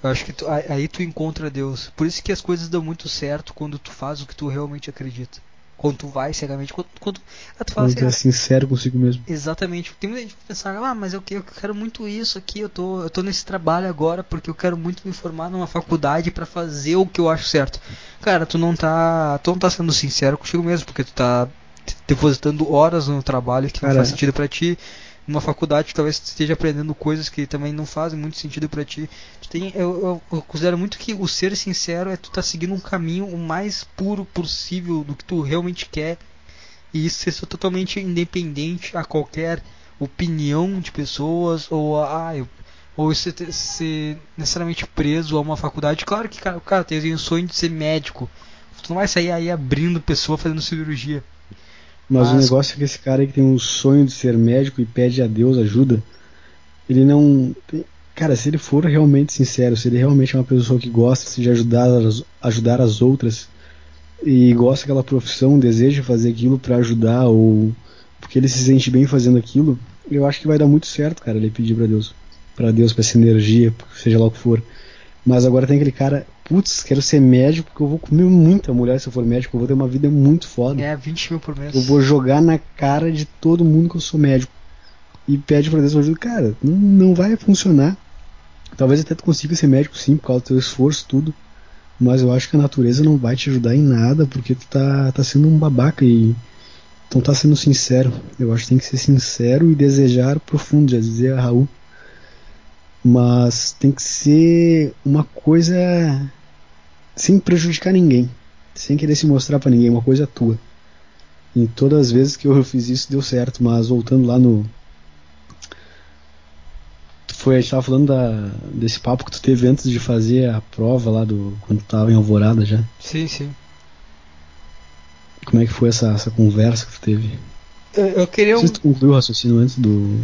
Eu acho que tu, aí tu encontra Deus. Por isso que as coisas dão muito certo quando tu faz o que tu realmente acredita. Quando tu vai cegamente, quando, quando ah, tu fala quando assim, é sincero consigo mesmo. Exatamente. Tem muita gente que pensa, ah, mas eu, eu quero muito isso aqui, eu tô, eu tô nesse trabalho agora porque eu quero muito me formar numa faculdade para fazer o que eu acho certo. Cara, tu não tá, tu não tá sendo sincero contigo mesmo, porque tu tá depositando horas no trabalho que Cara, não faz sentido para ti numa faculdade que talvez esteja aprendendo coisas que também não fazem muito sentido para ti. Tem, eu, eu, considero muito que o ser sincero é tu tá seguindo um caminho o mais puro possível do que tu realmente quer e isso ser totalmente independente a qualquer opinião de pessoas ou a, ah, eu, ou ser, ser necessariamente preso a uma faculdade. Claro que cara, cara tem o sonho de ser médico. Tu não vai sair aí abrindo pessoa fazendo cirurgia. Mas, Mas, o negócio é que esse cara que tem um sonho de ser médico e pede a Deus ajuda, ele não. Cara, se ele for realmente sincero, se ele realmente é uma pessoa que gosta de ajudar, ajudar as outras e gosta daquela profissão, deseja fazer aquilo para ajudar ou porque ele se sente bem fazendo aquilo, eu acho que vai dar muito certo, cara, ele pedir para Deus, para Deus, para essa energia, seja lá o que for. Mas agora tem aquele cara, putz, quero ser médico porque eu vou comer muita mulher se eu for médico, eu vou ter uma vida muito foda. É, 20 mil por mês. Eu vou jogar na cara de todo mundo que eu sou médico. E pede pra Deus ajuda. Cara, não, não vai funcionar. Talvez até tu consiga ser médico sim, por causa do teu esforço, tudo. Mas eu acho que a natureza não vai te ajudar em nada, porque tu tá, tá sendo um babaca e não tá sendo sincero. Eu acho que tem que ser sincero e desejar profundo, já dizia Raul. Mas tem que ser uma coisa sem prejudicar ninguém, sem querer se mostrar para ninguém, uma coisa tua. E todas as vezes que eu fiz isso deu certo, mas voltando lá no. Foi, a gente tava falando da, desse papo que tu teve antes de fazer a prova lá do. quando tu tava em Alvorada já. Sim, sim. Como é que foi essa, essa conversa que tu teve? Eu, eu queria Não um. sei se tu concluiu o raciocínio antes do.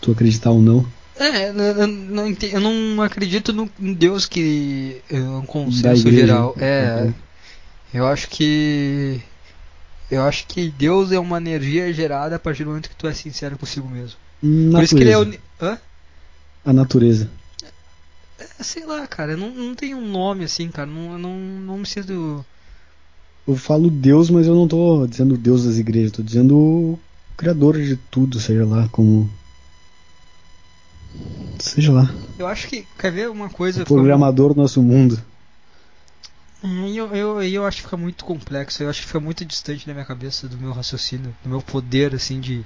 tu acreditar ou não. É, eu, não eu não acredito no em Deus que é um consenso geral. É, Uhum. eu acho que eu acho que Deus é uma energia gerada a partir do momento que tu é sincero consigo mesmo. Natureza. Por isso que ele é uni... Hã? A natureza. É, sei lá, cara, não, não tem um nome assim, cara, não, eu não, não me sinto Eu falo Deus, mas eu não tô dizendo Deus das igrejas, tô dizendo o Criador de tudo, seja lá como. Seja lá. Eu acho que quer ver uma coisa O programador do nosso mundo. É, e eu, eu, eu acho que fica muito complexo, eu acho que fica muito distante da minha cabeça, do meu raciocínio, do meu poder, assim, de.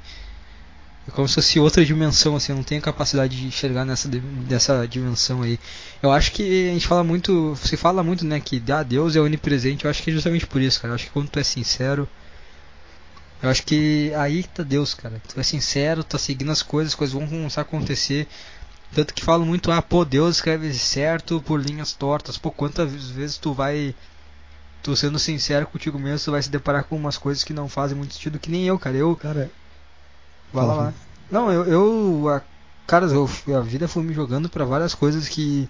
É como se fosse outra dimensão, assim, eu não tenho capacidade de enxergar nessa dessa dimensão aí. Eu acho que a gente fala muito, se fala muito, né, que ah, Deus é onipresente, eu acho que é justamente por isso, cara. Eu acho que quando tu é sincero, eu acho que aí tá Deus, cara. Tu é sincero, tá seguindo as coisas, as coisas vão começar a acontecer. Tanto que falam muito, ah, pô, Deus escreve certo por linhas tortas. Pô, quantas vezes tu vai. Tu sendo sincero contigo mesmo, tu vai se deparar com umas coisas que não fazem muito sentido, que nem eu, cara. Eu. Cara, Vai lá, lá. Não, eu. eu a, cara, eu, a vida foi me jogando pra várias coisas que.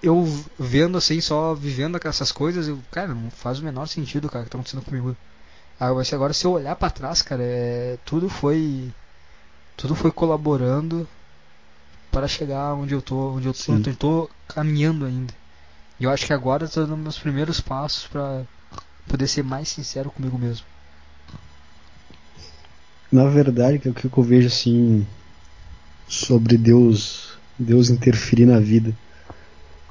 Eu vendo assim, só vivendo essas coisas, eu, cara, não faz o menor sentido, cara, que tá acontecendo comigo. Agora, se- agora se eu olhar pra trás, cara, é, tudo foi. Tudo foi colaborando para chegar onde eu tô, onde eu tô, eu tô caminhando ainda. E eu acho que agora tô dando meus primeiros passos pra poder ser mais sincero comigo mesmo. na verdade, que é o que eu vejo assim sobre Deus, Deus interferir na vida.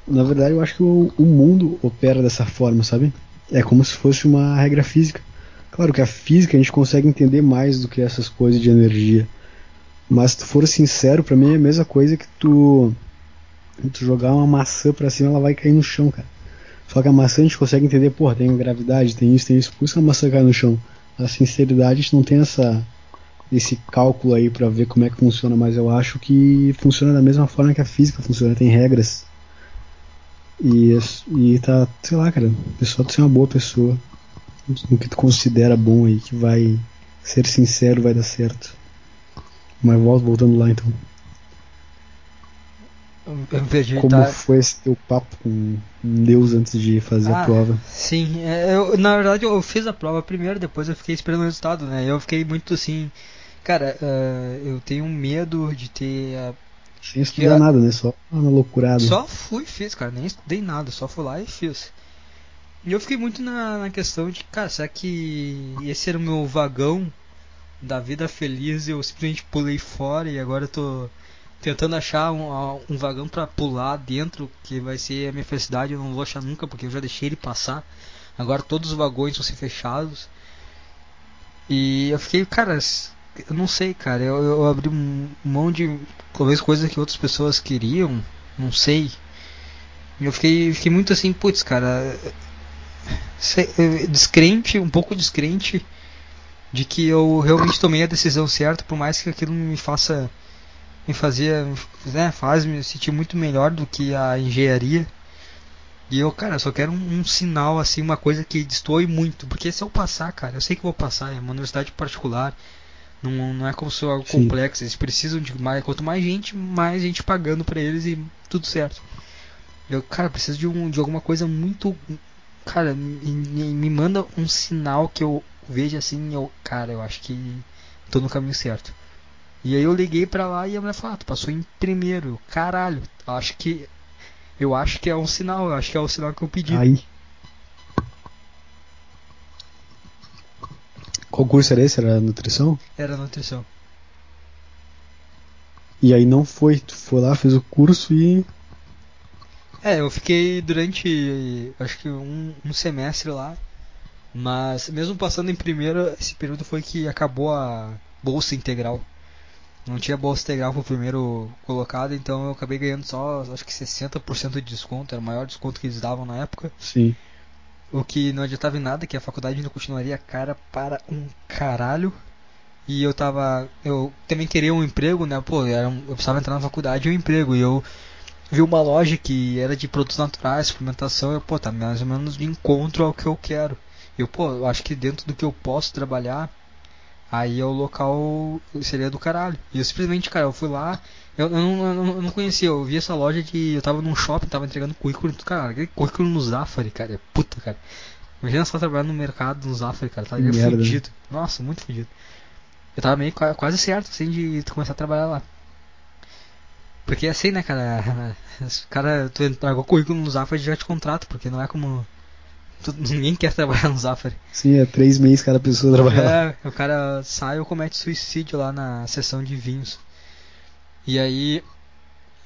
Na verdade, eu acho que o, o mundo opera dessa forma, sabe? É como se fosse uma regra física. Claro que a física a gente consegue entender mais do que essas coisas de energia. Mas se tu for sincero, pra mim é a mesma coisa que tu, tu jogar uma maçã pra cima, ela vai cair no chão, cara. Só que a maçã a gente consegue entender, porra, tem gravidade, tem isso, tem isso, por isso que a maçã cai no chão. A sinceridade a gente não tem essa esse cálculo aí pra ver como é que funciona, mas eu acho que funciona da mesma forma que a física funciona, tem regras. E, e tá, sei lá, cara, é só tu ser uma boa pessoa no que tu considera bom aí, que vai ser sincero, vai dar certo. Mas volto voltando lá então. Eu perdi Como tá- foi esse teu papo com Deus antes de fazer a Ah, prova? Sim, é, eu, na verdade eu fiz a prova primeiro, depois eu fiquei esperando o resultado, né? Eu fiquei muito assim, cara, eh, eu tenho medo de ter a Sem estudar nada, né? Só uma loucurada. Só fui e fiz, cara, nem estudei nada, só fui lá e fiz. E eu fiquei muito na, na questão de, cara, será que esse era o meu vagão da vida feliz e eu simplesmente pulei fora e agora eu tô tentando achar um, um vagão pra pular dentro, que vai ser a minha felicidade, eu não vou achar nunca porque eu já deixei ele passar. Agora todos os vagões vão ser fechados. E eu fiquei, cara, eu não sei, cara, eu, eu abri mão de talvez coisas que outras pessoas queriam, não sei. Eu fiquei, fiquei muito assim, putz, cara, descrente, um pouco descrente de que eu realmente tomei a decisão certa, por mais que aquilo me faça me fazia, né, faz me sentir muito melhor do que a engenharia. E eu, cara, só quero um, um sinal, assim, uma coisa que destoe muito. Porque se eu passar, cara, eu sei que vou passar, é uma universidade particular. Não, não é como se fosse algo Sim. complexo. Eles precisam de mais. Quanto mais gente, mais gente pagando pra eles e tudo certo. Eu, cara, preciso de, um, de alguma coisa muito. Cara, me, me- manda um sinal que eu veja assim. Eu, cara, eu acho que tô no caminho certo. E aí eu liguei pra lá e a mulher falou: ah, tu passou em primeiro. Eu, Caralho, eu acho que. Eu acho que é um sinal, eu acho que é o sinal que eu pedi. Aí. Qual curso era esse? Era nutrição? Era nutrição. E aí não foi, tu foi lá, fez o curso e. É, eu fiquei durante acho que um, um semestre lá. Mas mesmo passando em primeiro, esse período foi que acabou a bolsa integral. Não tinha bolsa integral pro primeiro colocado, então eu acabei ganhando só acho que 60% de desconto, era o maior desconto que eles davam na época. Sim. o que não adiantava em nada, que a faculdade ainda continuaria cara para um caralho. E eu tava. Eu também queria um emprego, né? Pô, era um, eu precisava entrar na faculdade e um emprego. E eu vi uma loja que era de produtos naturais, suplementação. E eu, pô, tá mais ou menos de encontro ao que eu quero. Eu, pô, eu acho que dentro do que eu posso trabalhar, aí é o local seria do caralho. E eu simplesmente, cara, eu fui lá. Eu, eu, não, eu, não, eu não conhecia, eu vi essa loja de. Eu tava num shopping, tava entregando currículo. Cara, aquele currículo no Zafari, cara. É puta, cara. Imagina só trabalhar no mercado no Zafari, cara. Tá fudido. Nossa, muito fudido. Eu tava meio quase certo, assim, de começar a trabalhar lá. Porque assim, né, cara? cara, tu entregou currículo no Zafari já te contrata, porque não é como. Tu, ninguém quer trabalhar no Zafari. Sim, é três meses cada pessoa trabalhar é, lá. o cara sai ou comete suicídio lá na seção de vinhos. E aí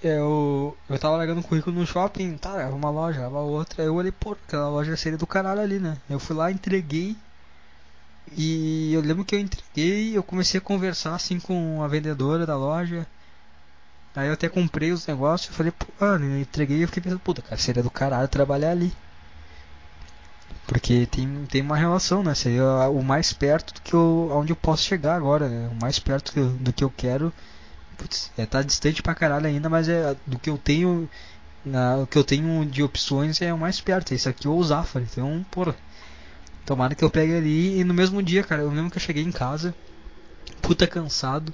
eu, eu tava largando um currículo no shopping, tá, uma loja, uma outra. Eu olhei, pô, aquela loja seria do caralho ali, né? Eu fui lá, entreguei e eu lembro que eu entreguei, eu comecei a conversar assim com a vendedora da loja. Aí eu até comprei os negócios, eu falei, mano, eu entreguei e fiquei pensando, puta, cara, seria do caralho trabalhar ali. Porque tem, tem uma relação, né? Seria o mais perto do que eu, onde eu posso chegar agora, né? O mais perto do, que eu quero. Putz, é, tá distante pra caralho ainda, mas é do que eu tenho. Na, o que eu tenho de opções é o mais perto. Esse aqui é o Zafari. Então, porra. Tomara que eu pegue ali e no mesmo dia, cara, eu lembro que eu cheguei em casa, puta cansado.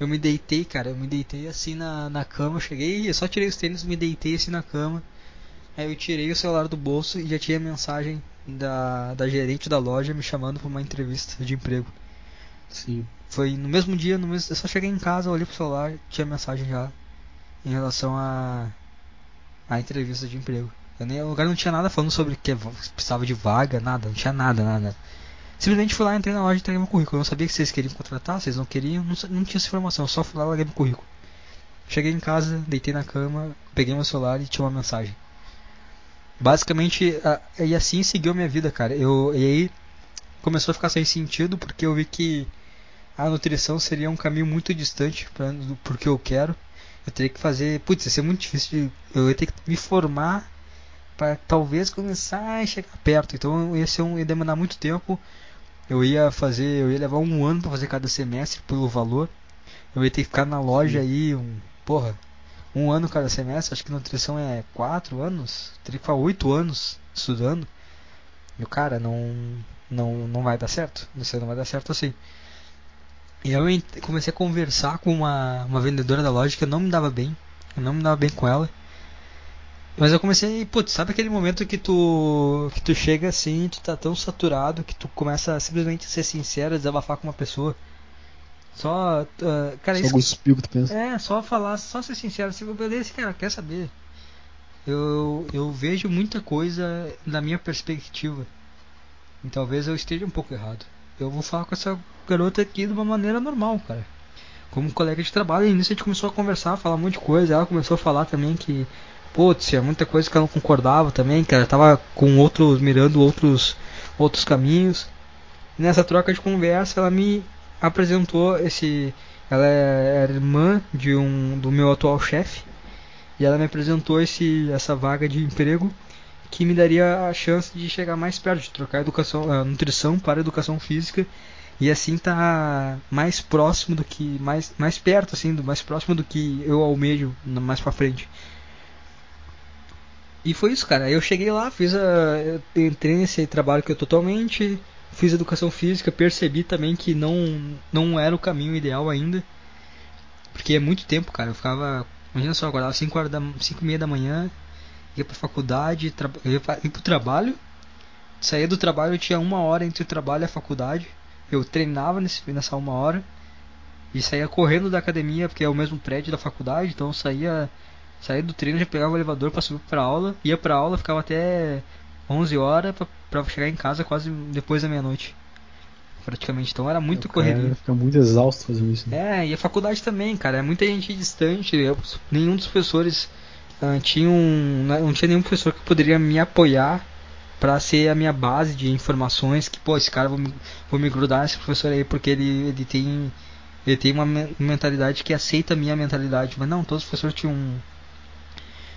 Eu me deitei, cara, eu me deitei assim na, na cama, eu cheguei, eu só tirei os tênis, me deitei assim na cama. Aí eu tirei o celular do bolso e já tinha mensagem da, da gerente da loja me chamando para uma entrevista de emprego. Sim. Foi no mesmo dia, no mesmo, eu só cheguei em casa, olhei pro celular, tinha mensagem já em relação a a entrevista de emprego. Eu nem, o lugar não tinha nada falando sobre que precisava de vaga, nada, não tinha nada, nada. Simplesmente fui lá, entrei na loja e entreguei meu currículo. Eu não sabia que vocês queriam contratar, vocês não queriam, não, não tinha essa informação. Eu só fui lá e larguei meu currículo. Cheguei em casa, deitei na cama, peguei meu celular e tinha uma mensagem. Basicamente, a, e assim seguiu minha vida, cara. Eu, e aí começou a ficar sem sentido porque eu vi que a nutrição seria um caminho muito distante para porque eu quero. Eu teria que fazer, putz, ia ser muito difícil. De, eu ia ter que me formar para talvez começar a chegar perto. Então ia ser um, ia demandar muito tempo. Eu ia fazer, eu ia levar um ano para fazer cada semestre pelo valor. Eu ia ter que ficar na loja aí um, porra, um ano cada semestre. Acho que nutrição é quatro anos, teria que ficar oito anos estudando. E o cara não, não, não vai dar certo. Você não vai dar certo assim. E eu comecei a conversar com uma, uma vendedora da loja que eu não me dava bem. Eu não me dava bem com ela. Mas eu comecei, putz, sabe aquele momento que tu que tu chega assim, tu tá tão saturado que tu começa a simplesmente ser sincero, desabafar com uma pessoa. Só, uh, cara, só isso que, tu pensa. É, só falar, só ser sincero, se beleza, cara, quer saber? Eu eu vejo muita coisa da minha perspectiva. E talvez eu esteja um pouco errado. Eu vou falar com essa garota aqui de uma maneira normal, cara. Como colega de trabalho, e nisso a gente começou a conversar, falar um monte de coisa. Ela começou a falar também que putz, tinha muita coisa que eu não concordava também, que ela tava com outros, mirando outros, outros caminhos. Nessa troca de conversa, ela me apresentou esse, ela é, era irmã de um do meu atual chefe, e ela me apresentou esse, essa vaga de emprego que me daria a chance de chegar mais perto, de trocar educação, a nutrição para a educação física e assim tá mais próximo do que mais mais perto assim, do mais próximo do que eu almejo mais para frente. E foi isso, cara. Eu cheguei lá, fiz a. Entrei nesse trabalho que eu totalmente. Fiz educação física, percebi também que não, não era o caminho ideal ainda. Porque é muito tempo, cara. Eu ficava. Imagina só, eu acordava 5 horas da 5 e meia da manhã, ia pra faculdade, tra... ia, pra, ia pro trabalho. Saía do trabalho, eu tinha uma hora entre o trabalho e a faculdade. Eu treinava nesse, nessa uma hora. E saía correndo da academia, porque é o mesmo prédio da faculdade, então eu saía Saía do treino, já pegava o elevador para subir pra aula, ia pra aula, ficava até 11 horas pra, pra chegar em casa quase depois da meia-noite. Praticamente, então era muito correria. Fica muito exausto fazendo isso. Né? É, e a faculdade também, cara, é muita gente distante. Eu, nenhum dos professores uh, tinha um, né, não tinha nenhum professor que poderia me apoiar para ser a minha base de informações que pô esse cara vou me, vou me grudar nesse professor aí porque ele ele tem ele tem uma mentalidade que aceita a minha mentalidade mas não todos os professores tinham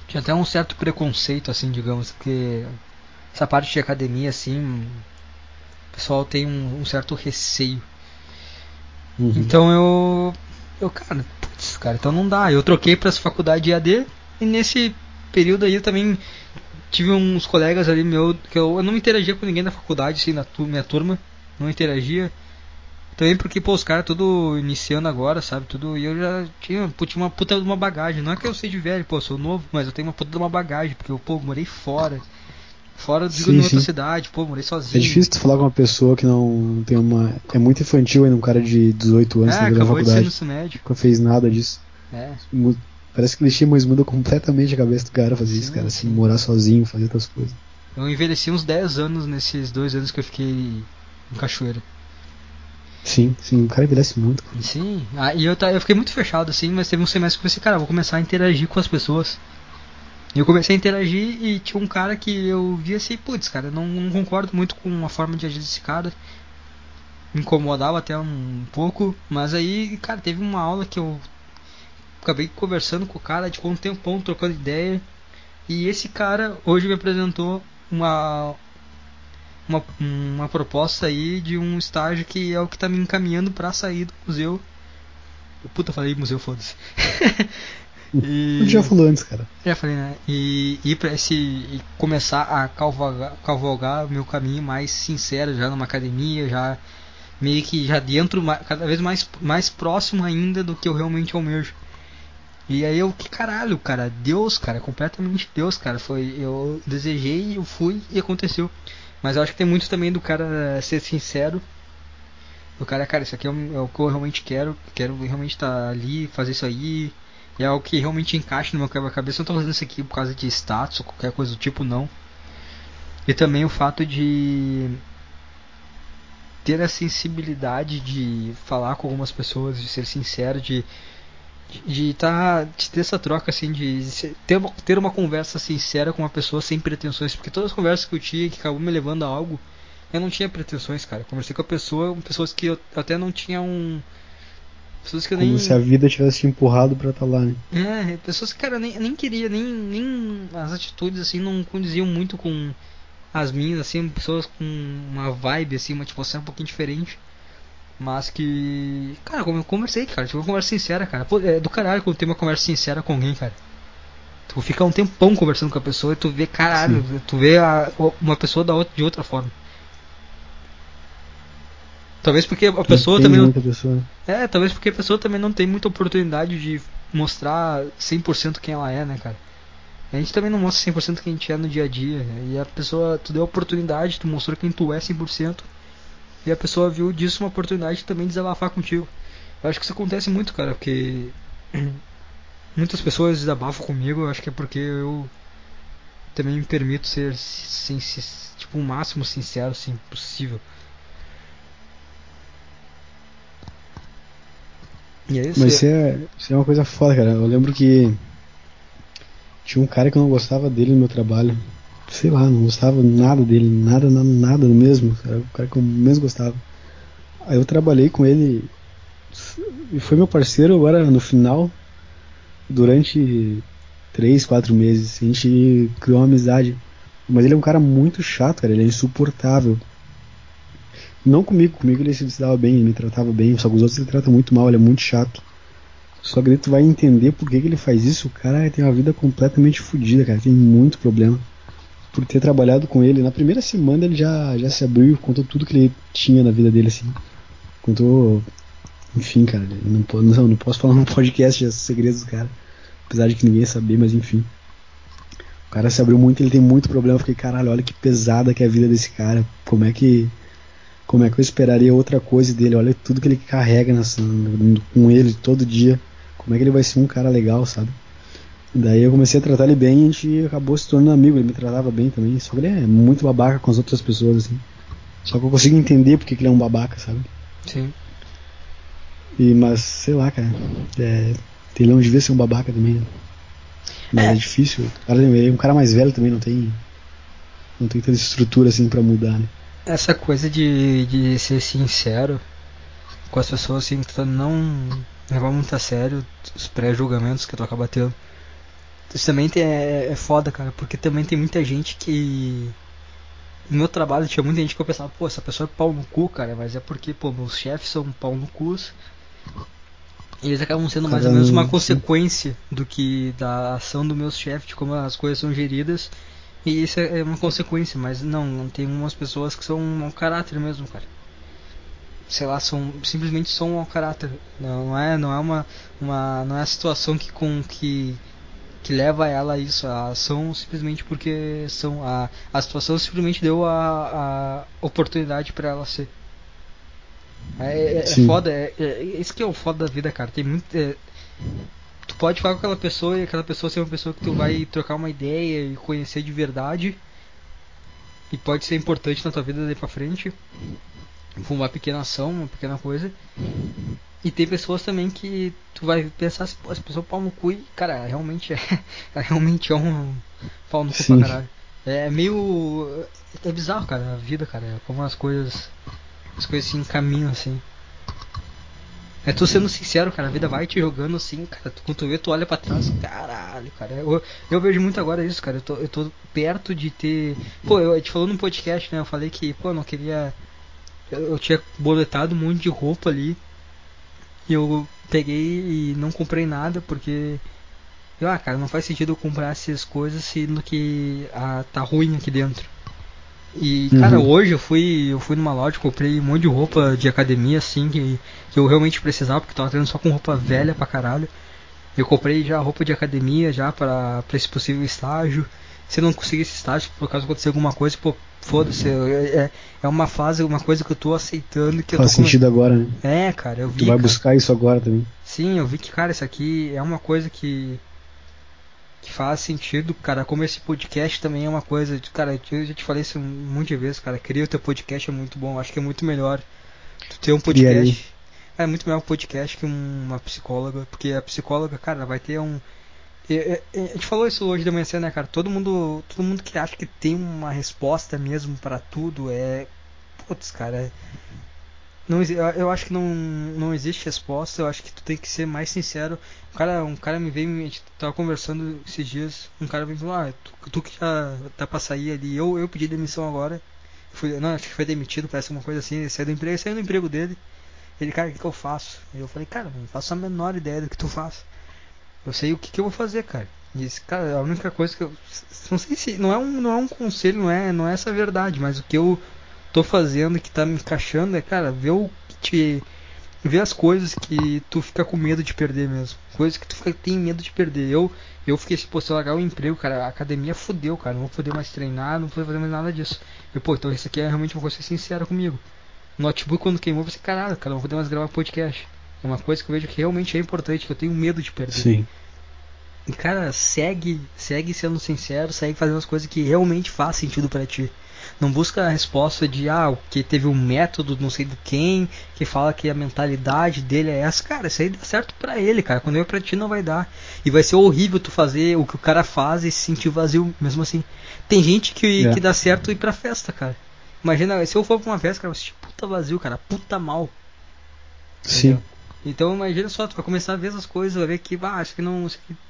tinha até um certo preconceito, assim, digamos, que essa parte de academia, assim, o pessoal tem um, um certo receio. Uhum. Então eu. Eu, cara, putz, cara, então não dá. Eu troquei pra faculdade de AD e nesse período aí eu também tive uns colegas ali meu que eu, eu não interagia com ninguém da faculdade, assim, na tu, minha turma, não interagia. Também porque, pô, os caras tudo iniciando agora, sabe? Tudo. E eu já tinha, pô, tinha uma puta de uma bagagem. Não é que eu seja velho, pô, sou novo, mas eu tenho uma puta de uma bagagem, porque eu, pô, morei fora. Fora digo Sim, em outra sim. cidade, pô, morei É sozinho. difícil tu falar com uma pessoa que não tem uma. É muito infantil ainda, um cara de 18 anos É, na acabou de ser faculdade. no ensino médio. Nunca fez nada disso. É. Parece que clichê, mas muda completamente a cabeça do cara fazer isso, Sim, cara. Assim, sim. morar sozinho, fazer outras coisas. Eu envelheci uns 10 anos nesses dois anos que eu fiquei em Cachoeira. Sim, sim, o cara envelhece muito. cara. Sim, ah, e eu, ta- eu fiquei muito fechado assim, mas teve um semestre que eu pensei, cara, vou começar a interagir com as pessoas. E eu comecei a interagir e tinha um cara que eu via assim, putz, cara, não, não concordo muito com a forma de agir desse cara. Me incomodava até um pouco, mas aí, cara, teve uma aula que eu acabei conversando com o cara, de um tempão trocando ideia. E esse cara hoje me apresentou uma uma, uma proposta aí de um estágio que é o que tá me encaminhando pra sair do museu. Puta, falei museu, foda-se. e... Já falou antes, cara. Já falei, né? E ir pra esse. E começar a cavalgar, cavalgar o meu caminho mais sincero, já numa academia, já meio que já dentro, cada vez mais, mais próximo ainda do que eu realmente almejo. E aí eu, que caralho, cara, Deus, cara, completamente Deus, cara. Foi, eu desejei, eu fui e aconteceu. Mas eu acho que tem muito também do cara ser sincero. Do cara, cara, isso aqui é o, é o que eu realmente quero. Quero realmente estar ali, fazer isso aí. E é algo que realmente encaixa no meu quebra-cabeça. Não tô fazendo isso aqui por causa de status ou qualquer coisa do tipo, não. E também o fato de ter a sensibilidade de falar com algumas pessoas, de ser sincero, de de tá de ter essa troca assim de ter uma, ter uma conversa sincera com uma pessoa sem pretensões porque todas as conversas que eu tinha que acabou me levando a algo eu não tinha pretensões cara conversei com a pessoa pessoas que eu até não tinha um pessoas que eu Como nem se a vida tivesse te empurrado pra estar lá, né? é, pessoas que, cara, eu nem, nem queria, nem, nem as atitudes, assim, não condiziam muito com as minhas, assim, pessoas com uma vibe, assim, uma atmosfera um pouquinho diferente. Mas que, cara, como eu conversei, cara, tive uma conversa sincera, cara. Pô, é do caralho quando tem uma conversa sincera com alguém, cara. Tu fica um tempão conversando com a pessoa e tu vê, caralho, tu vê a, uma pessoa da outra, de outra forma. Talvez porque a pessoa tem também não, muita pessoa. né? é, talvez porque a pessoa também não tem muita oportunidade de mostrar 100% quem ela é, né, cara? A gente também não mostra 100% quem a gente é no dia a dia. E a pessoa, tu deu a oportunidade, tu mostrou quem tu é 100%. E a pessoa viu disso uma oportunidade de também desabafar contigo. Eu acho que isso acontece muito, cara, porque muitas pessoas desabafam comigo. Eu acho que é porque eu também me permito ser, sin- tipo, o máximo sincero, assim, possível. E é isso. Mas isso é, isso é uma coisa foda, cara. Eu lembro que tinha um cara que eu não gostava dele no meu trabalho. Sei lá, não gostava nada dele, nada, nada, nada mesmo. Era o cara que eu menos gostava. Aí eu trabalhei com ele e foi meu parceiro agora no final, durante três, quatro meses. A gente criou uma amizade. Mas ele é um cara muito chato, cara. Ele é insuportável. Não comigo, comigo ele se dava bem, ele me tratava bem, só com os outros ele trata muito mal, ele é muito chato. Só que tu vai entender por que, que ele faz isso. O cara tem uma vida completamente fodida, cara, tem muito problema. Por ter trabalhado com ele, na primeira semana ele já, já se abriu, contou tudo que ele tinha na vida dele, assim. Contou. Enfim, cara, não, não, não posso falar num podcast os segredos do cara. Apesar de que ninguém ia saber, mas enfim. O cara se abriu muito, ele tem muito problema. Eu fiquei, caralho, olha que pesada que é a vida desse cara. Como é que como é que eu esperaria outra coisa dele? Olha tudo que ele carrega nessa, com ele todo dia. Como é que ele vai ser um cara legal, sabe? Daí eu comecei a tratar ele bem e a gente acabou se tornando amigo. Ele me tratava bem também. Só que ele é muito babaca com as outras pessoas, assim. Só que eu consigo entender porque que ele é um babaca, sabe? Sim. E, mas, sei lá, cara. É, ele não devia ser um babaca também, né? Mas é, É. difícil. Cara, ele é um cara mais velho também, não tem. Não tem tanta estrutura assim pra mudar, né? Essa coisa de, de ser sincero com as pessoas, assim, tu não levar muito a sério os pré-julgamentos que tu acaba tendo. Isso também tem, é, é foda, cara, porque também tem muita gente que no meu trabalho tinha muita gente que eu pensava, pô, essa pessoa é pau no cu, cara, mas é porque, pô, meus chefes são pau no cu. E eles acabam sendo mais ou menos uma consequência do que da ação dos meus chefes, de como as coisas são geridas. E isso é uma consequência, mas não, não tem umas pessoas que são um mau caráter mesmo, cara. Sei lá, são simplesmente são um mau caráter. Não, não é, não é uma, uma não é a situação que com que que leva ela a isso, a ação simplesmente porque são a, a situação simplesmente deu a, a oportunidade para ela ser. É, é, é foda, é, é, isso que é o foda da vida, cara. Tem muito. É, tu pode falar com aquela pessoa e aquela pessoa ser uma pessoa que tu vai trocar uma ideia e conhecer de verdade. E pode ser importante na tua vida daí pra frente. Uma pequena ação, uma pequena coisa. E tem pessoas também que tu vai pensar assim, pô, essa pessoa pau no cu e, cara, realmente é. realmente é um pau no cu Sim. pra caralho. É meio. É bizarro, cara, a vida, cara. É como as coisas. As coisas se encaminham assim. É tu sendo sincero, cara, a vida vai te jogando assim, cara. Tu, quando tu vê, tu olha pra trás, caralho, cara. Eu, eu vejo muito agora isso, cara. Eu tô, eu tô perto de ter. Pô, eu, a gente falou no podcast, né? Eu falei que, pô, eu não queria. Eu, eu tinha boletado um monte de roupa ali. E eu peguei e não comprei nada porque. Eu, ah, cara, não faz sentido eu comprar essas coisas sendo que ah, tá ruim aqui dentro. E, cara, uhum. hoje eu fui, eu fui numa loja, comprei um monte de roupa de academia, assim, que, que eu realmente precisava, porque tava tendo só com roupa velha pra caralho. Eu comprei já roupa de academia já para esse possível estágio. Se eu não conseguir esse estágio, por causa acontecer alguma coisa, pô, foda-se. É, é uma fase, uma coisa que eu tô aceitando. que Faz eu tô sentido agora, né? É, cara, eu vi. Tu vai cara. buscar isso agora também. Sim, eu vi que, cara, isso aqui é uma coisa que que faz sentido, cara, como esse podcast também é uma coisa, cara, eu já te falei isso um monte de vezes, cara, cria o teu podcast é muito bom, acho que é muito melhor tu ter um podcast. É muito melhor um podcast que uma psicóloga, porque a psicóloga, cara, vai ter um a gente falou isso hoje de manhã, né, cara? Todo mundo, todo mundo que acha que tem uma resposta mesmo para tudo é putz, cara, não, eu acho que não, não existe resposta, eu acho que tu tem que ser mais sincero. Um cara, um cara me veio, a gente tava conversando esses dias, um cara veio e falou, ah, tu, tu, que já tá pra sair ali, eu, eu pedi demissão agora. Fui, não, acho que foi demitido, parece uma coisa assim, ele saiu do emprego, saiu do emprego dele. Ele, cara, o que, que eu faço? Eu falei, cara, não faço a menor ideia do que tu faz. Eu sei o que, que eu vou fazer, cara. E esse, cara, a única coisa que eu. Não sei se. Não é um, não é um conselho, não é, não é essa verdade, mas o que eu tô fazendo que tá me encaixando é, cara, ver o que te. Ver as coisas que tu fica com medo de perder mesmo. Coisas que tu fica, tem medo de perder. Eu, eu fiquei assim, pô, se eu largar o emprego, cara, a academia fudeu, cara. Não vou poder mais treinar, não vou fazer mais nada disso. E, pô, então isso aqui é realmente uma coisa sincera comigo. Notebook quando queimou, eu pensei, caralho, cara, não vou poder mais gravar podcast. É uma coisa que eu vejo que realmente é importante, que eu tenho medo de perder. Sim. E cara, segue, segue sendo sincero, segue fazendo as coisas que realmente faz sentido para ti. Não busca a resposta de ah, o que teve um método, não sei do quem, que fala que a mentalidade dele é essa. Cara, isso aí dá certo pra ele, cara. Quando eu pra ti não vai dar. E vai ser horrível tu fazer o que o cara faz e se sentir vazio, mesmo assim. Tem gente que, é. que dá certo ir pra festa, cara. Imagina, se eu for pra uma festa, cara, eu sentir puta vazio, cara, puta mal. Sim. Entendeu? Então imagina só, tu vai começar a ver as coisas, vai ver que, ah, acho que não.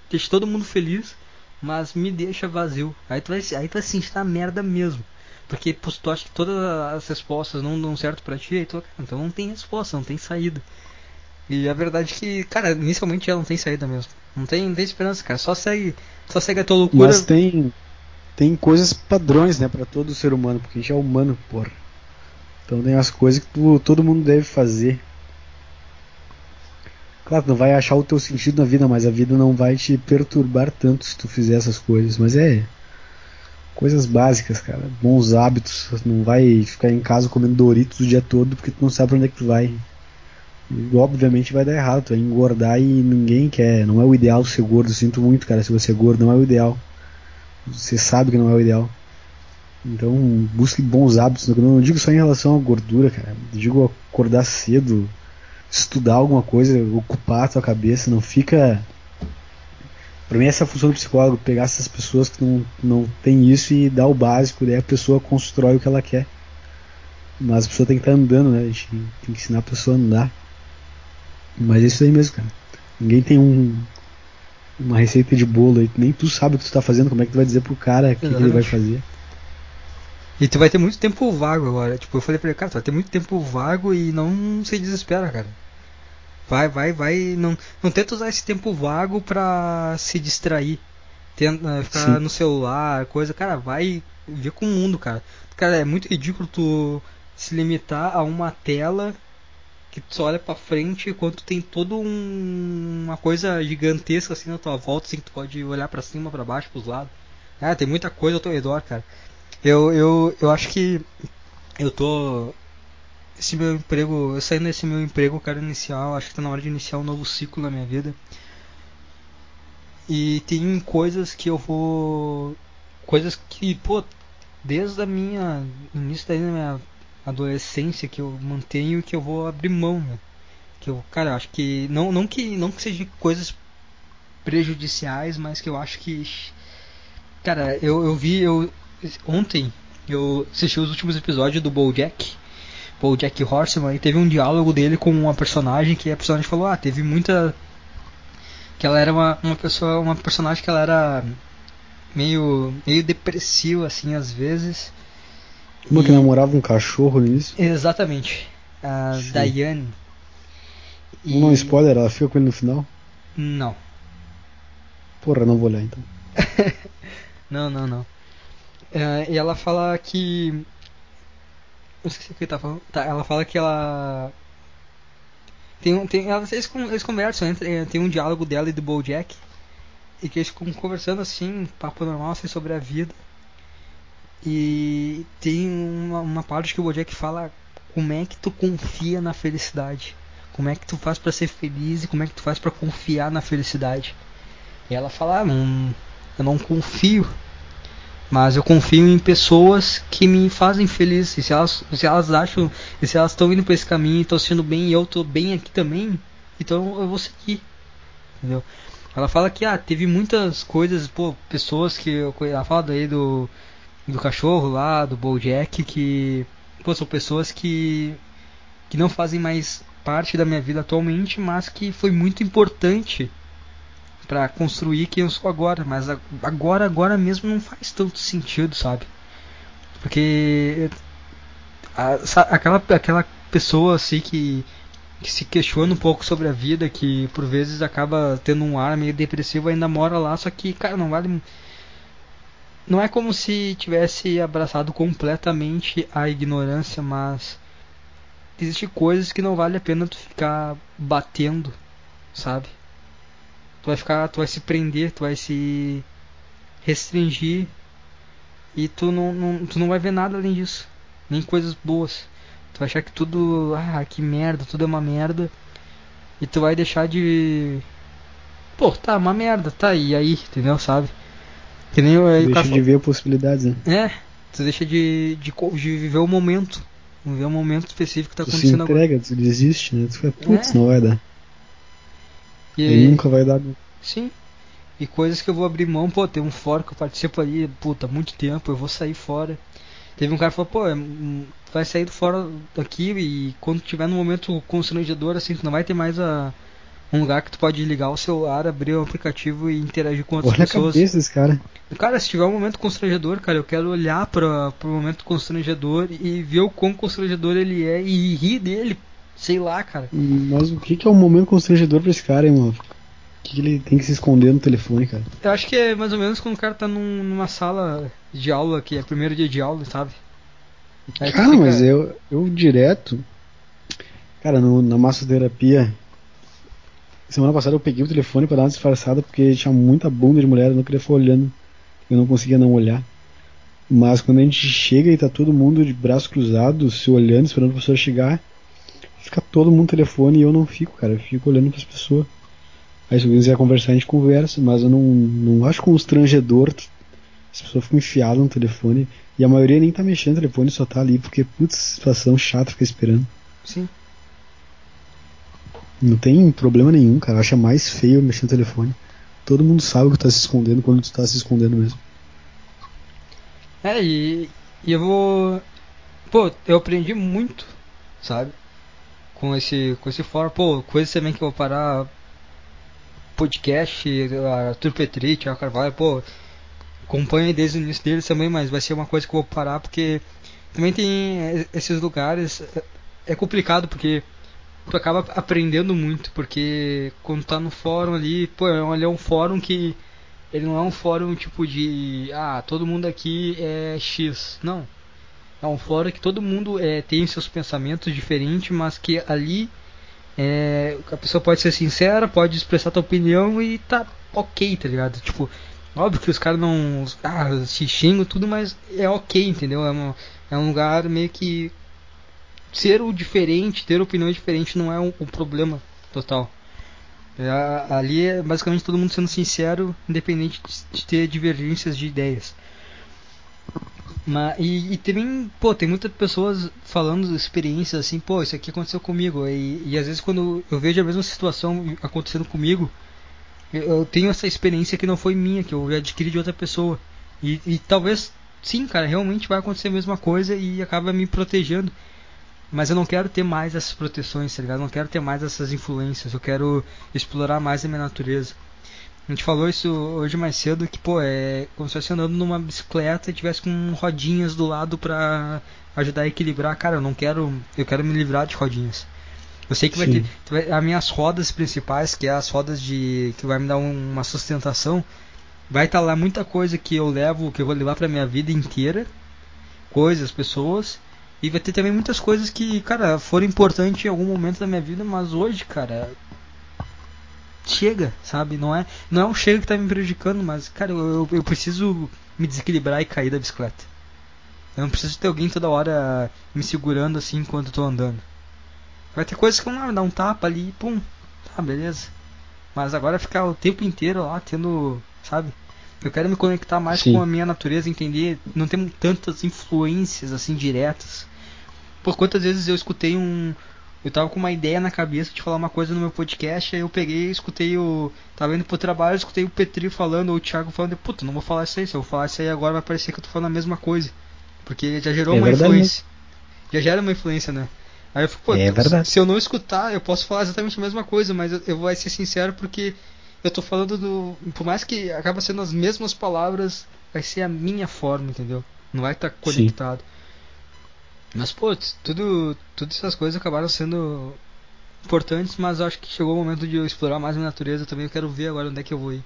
Deixa todo mundo feliz, mas me deixa vazio. Aí tu vai, aí tu vai sentir a merda mesmo. Porque pô, tu acha que todas as respostas não dão certo pra ti, aí tu, então não tem resposta, não tem saída. E a verdade é que, cara, inicialmente ela não tem saída mesmo. Não tem, não tem esperança, cara. Só segue, só segue a tua loucura. Mas tem tem coisas padrões, né, para todo ser humano, porque a gente é humano, porra. Então tem as coisas que tu, todo mundo deve fazer. Claro, não vai achar o teu sentido na vida, mas a vida não vai te perturbar tanto se tu fizer essas coisas. Mas é coisas básicas, cara. Bons hábitos. Não vai ficar em casa comendo Doritos o dia todo porque tu não sabe pra onde é que tu vai. E, obviamente vai dar errado, tu vai engordar e ninguém quer. Não é o ideal ser gordo. Sinto muito, cara, se você é gordo, não é o ideal. Você sabe que não é o ideal. Então busque bons hábitos. Não digo só em relação à gordura, cara. Eu digo acordar cedo, estudar alguma coisa, ocupar a tua cabeça, não fica. Pra mim, essa é a função do psicólogo: pegar essas pessoas que não, não tem isso e dar o básico, daí a pessoa constrói o que ela quer. Mas a pessoa tem que estar andando, né? A gente tem que ensinar a pessoa a andar. Mas é isso aí mesmo, cara. Ninguém tem um, uma receita de bolo aí. Nem tu sabe o que tu tá fazendo, como é que tu vai dizer pro cara o que, que, ele vai fazer. E tu vai ter muito tempo vago agora. Tipo, eu falei pra ele, cara, tu vai ter muito tempo vago e não se desespera, cara. Vai, vai, vai. Não, não tenta usar esse tempo vago pra se distrair. Tenta ficar Sim. no celular, coisa. Cara, vai ver com o mundo, cara. Cara, é muito ridículo tu se limitar a uma tela que tu só olha pra frente enquanto tem toda um, uma coisa gigantesca assim na tua volta, assim que tu pode olhar para cima, para baixo, pros lados. Ah, tem muita coisa ao teu redor, cara. Eu, eu, eu acho que eu tô. Esse meu emprego, eu saindo desse meu emprego, eu quero iniciar, acho que tá na hora de iniciar um novo ciclo na minha vida. E tem coisas que eu vou. Coisas que, pô, desde a minha. início da minha adolescência que eu mantenho que eu vou abrir mão, né? Que eu, cara, acho que não, não que não que seja coisas prejudiciais, mas que eu acho que cara, eu, eu vi eu ontem eu assisti os últimos episódios do BoJack, BoJack Horseman e teve um diálogo dele com uma personagem que a personagem falou: "Ah, teve muita que ela era uma, uma pessoa, uma personagem que ela era meio meio depressiva assim às vezes uma e... que namorava um cachorro nisso? Exatamente. A Sim. Diane. E... Não, spoiler, ela fica com ele no final? Não. Porra, não vou olhar então. não, não, não. É, e ela fala que. Eu esqueci o que tá falando. Tá, ela fala que ela. Tem tem, elas, eles, eles conversam, entre, tem um diálogo dela e do Bojack. E que eles ficam conversando assim, papo normal, assim, sobre a vida. E tem uma, uma parte que o Bojack fala como é que tu confia na felicidade. Como é que tu faz para ser feliz e como é que tu faz para confiar na felicidade. E ela fala, ah, não, eu não confio, mas eu confio em pessoas que me fazem feliz. E se elas, se elas acham, e se elas estão indo por esse caminho estão sendo bem e eu estou bem aqui também, então eu vou seguir. Entendeu? Ela fala que ah, teve muitas coisas, pô, pessoas que ela fala daí do do cachorro lá, do Bojack, que pô, são pessoas que, que não fazem mais parte da minha vida atualmente, mas que foi muito importante para construir quem eu sou agora. Mas agora, agora mesmo não faz tanto sentido, sabe? Porque a, aquela, aquela pessoa assim que, que se questiona um pouco sobre a vida, que por vezes acaba tendo um ar meio depressivo, ainda mora lá, só que, cara, não vale não é como se tivesse abraçado completamente a ignorância, mas existe coisas que não vale a pena tu ficar batendo, sabe? Tu vai ficar, tu vai se prender, tu vai se restringir e tu não, não, tu não vai ver nada além disso, nem coisas boas. Tu vai achar que tudo, ah, que merda, tudo é uma merda. E tu vai deixar de Pô, tá, uma merda, tá, e aí, entendeu, sabe? Que nem eu, deixa cara... de ver possibilidades, né? É, tu deixa de, de, de viver o momento. Viver o momento específico que tá tu acontecendo se entrega, agora. tu desiste, né? Tu fica, putz, é. não vai dar. E, e nunca vai dar. Sim. E coisas que eu vou abrir mão, pô, tem um fórum que eu participo ali, puta, muito tempo, eu vou sair fora. Teve um cara que falou, pô, é, hum, vai sair do fora daqui e quando tiver no momento constrangedor, assim, tu não vai ter mais a, um lugar que tu pode ligar o celular, abrir o aplicativo e interagir com outras Olha pessoas. A cabeça cara. Cara, se tiver um momento constrangedor, cara, eu quero olhar para pro momento constrangedor e ver o quão constrangedor ele é e rir dele. Sei lá, cara. Mas o que, que é um momento constrangedor pra esse cara, hein, mano? O que, que ele tem que se esconder no telefone, cara? Eu acho que é mais ou menos quando o cara tá num, numa sala de aula, que é primeiro dia de aula, sabe? Aí cara, fica... mas eu, eu direto. Cara, no, na massoterapia Semana passada eu peguei o telefone para dar uma disfarçada porque tinha muita bunda de mulher, eu não queria ficar olhando. Eu não conseguia não olhar. Mas quando a gente chega e tá todo mundo de braço cruzado, se olhando, esperando a pessoa chegar, fica todo mundo no telefone e eu não fico, cara. Eu fico olhando para as pessoas. Aí se alguém quiser conversar, a gente conversa, mas eu não, não acho constrangedor. As pessoas ficam enfiadas no telefone e a maioria nem tá mexendo no telefone, só tá ali porque, putz, situação chata ficar esperando. Sim. Não tem problema nenhum, cara. Acha mais feio mexer no telefone. Todo mundo sabe que tu tá se escondendo quando tu tá se escondendo mesmo. É, e, e eu vou. Pô, eu aprendi muito, sabe? Com esse, com esse fórum. Pô, coisa também que eu vou parar. Podcast, Arthur Petri, Thiago Carvalho, pô. acompanho desde o início deles também, mas vai ser uma coisa que eu vou parar porque também tem esses lugares. É, é complicado porque tu acaba aprendendo muito, porque quando tá no fórum ali, pô, ali é um fórum que ele não é um fórum tipo de ah, todo mundo aqui é X. Não. É um fórum que todo mundo é, tem seus pensamentos diferentes, mas que ali é, a pessoa pode ser sincera, pode expressar tua opinião e tá ok, tá ligado? Tipo, óbvio que os caras não ah, se xingam tudo, mas é ok, entendeu? É, uma, é um lugar meio que ser o diferente, ter opiniões diferentes não é um, um problema total. É, ali é basicamente todo mundo sendo sincero, independente de, de ter divergências de ideias. Mas, e, e, também, pô, tem muitas pessoas falando experiências assim, pô, isso aqui aconteceu comigo. E, e às vezes quando eu vejo a mesma situação acontecendo comigo, eu, eu tenho essa experiência que não foi minha, que eu adquiri de outra pessoa. E, e talvez, sim, cara, realmente vai acontecer a mesma coisa e acaba me protegendo. Mas eu não quero ter mais essas proteções, tá ligado? Eu não quero ter mais essas influências. Eu quero explorar mais a minha natureza. A gente falou isso hoje mais cedo, que, pô, é como se estivesse andando numa bicicleta e tivesse com rodinhas do lado pra ajudar a equilibrar. Cara, eu não quero. Eu quero me livrar de rodinhas. Eu sei que vai Sim. ter. As minhas rodas principais, que é as rodas de. que vai me dar um, uma sustentação. Vai estar tá lá muita coisa que eu levo, que eu vou levar pra minha vida inteira. Coisas, pessoas. E vai ter também muitas coisas que, cara, foram importantes em algum momento da minha vida, mas hoje, cara, chega, sabe? Não é, não é um chega que tá me prejudicando, mas, cara, eu, eu preciso me desequilibrar e cair da bicicleta. Eu não preciso ter alguém toda hora me segurando assim enquanto eu tô andando. Vai ter coisas que vão lá dar um tapa ali e pum, tá, beleza. Mas agora ficar o tempo inteiro lá tendo, sabe? Eu quero me conectar mais Sim. com a minha natureza, entender, não tem tantas influências assim diretas por quantas vezes eu escutei um. Eu tava com uma ideia na cabeça de falar uma coisa no meu podcast, aí eu peguei escutei o. Tava indo pro trabalho, escutei o Petri falando, ou o Thiago falando, puta, não vou falar isso aí, se eu falar isso aí agora vai parecer que eu tô falando a mesma coisa. Porque já gerou é uma influência. Já gera uma influência, né? Aí eu fico, pô, é se eu não escutar, eu posso falar exatamente a mesma coisa, mas eu, eu vou ser sincero porque eu tô falando do. Por mais que acaba sendo as mesmas palavras, vai ser a minha forma, entendeu? Não vai estar tá conectado. Sim. Mas, pô, tudo, todas essas coisas acabaram sendo importantes, mas acho que chegou o momento de eu explorar mais a minha natureza também. Eu quero ver agora onde é que eu vou ir.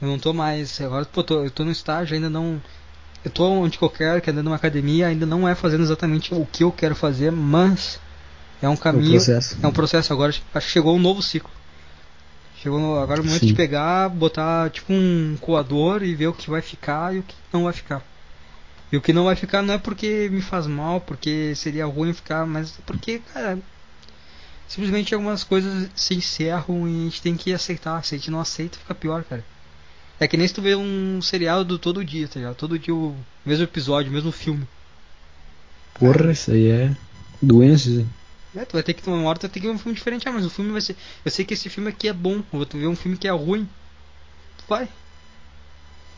Eu não tô mais. Agora, pô, tô, eu tô no estágio, ainda não. Eu tô onde eu quero, que é dentro de uma academia, ainda não é fazendo exatamente o que eu quero fazer, mas é um caminho. É um processo, é um processo agora. Acho que chegou um novo ciclo. Chegou agora o momento Sim. de pegar, botar tipo um coador e ver o que vai ficar e o que não vai ficar. E o que não vai ficar não é porque me faz mal, porque seria ruim ficar, mas porque, cara, simplesmente algumas coisas se encerram e a gente tem que aceitar. Se a gente não aceita, fica pior, cara. É que nem se tu vê um seriado do todo dia, tá ligado? Todo dia o mesmo episódio, o mesmo filme. Porra, isso aí é doença. É, tu vai ter que tomar uma hora, tu vai ter que ver um filme diferente. Ah, mas o filme vai ser. Eu sei que esse filme aqui é bom. Eu vou ver um filme que é ruim. Vai.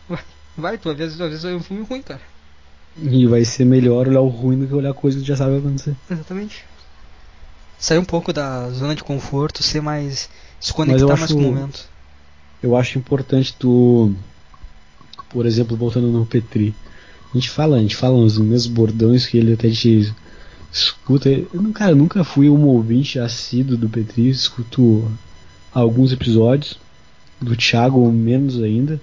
Vai, vai tu vai ver, às vezes vai ver um filme ruim, cara. E vai ser melhor olhar o ruim do que olhar coisa que já sabe acontecer. Exatamente. Sair um pouco da zona de conforto, ser mais. se conectar mais com o momento. Eu acho importante tu. Por exemplo, voltando no Petri. A gente fala, a gente fala os mesmos bordões que ele até te escuta. Eu, cara, eu nunca fui um ouvinte assíduo do Petri, escuto alguns episódios. Do Thiago, menos ainda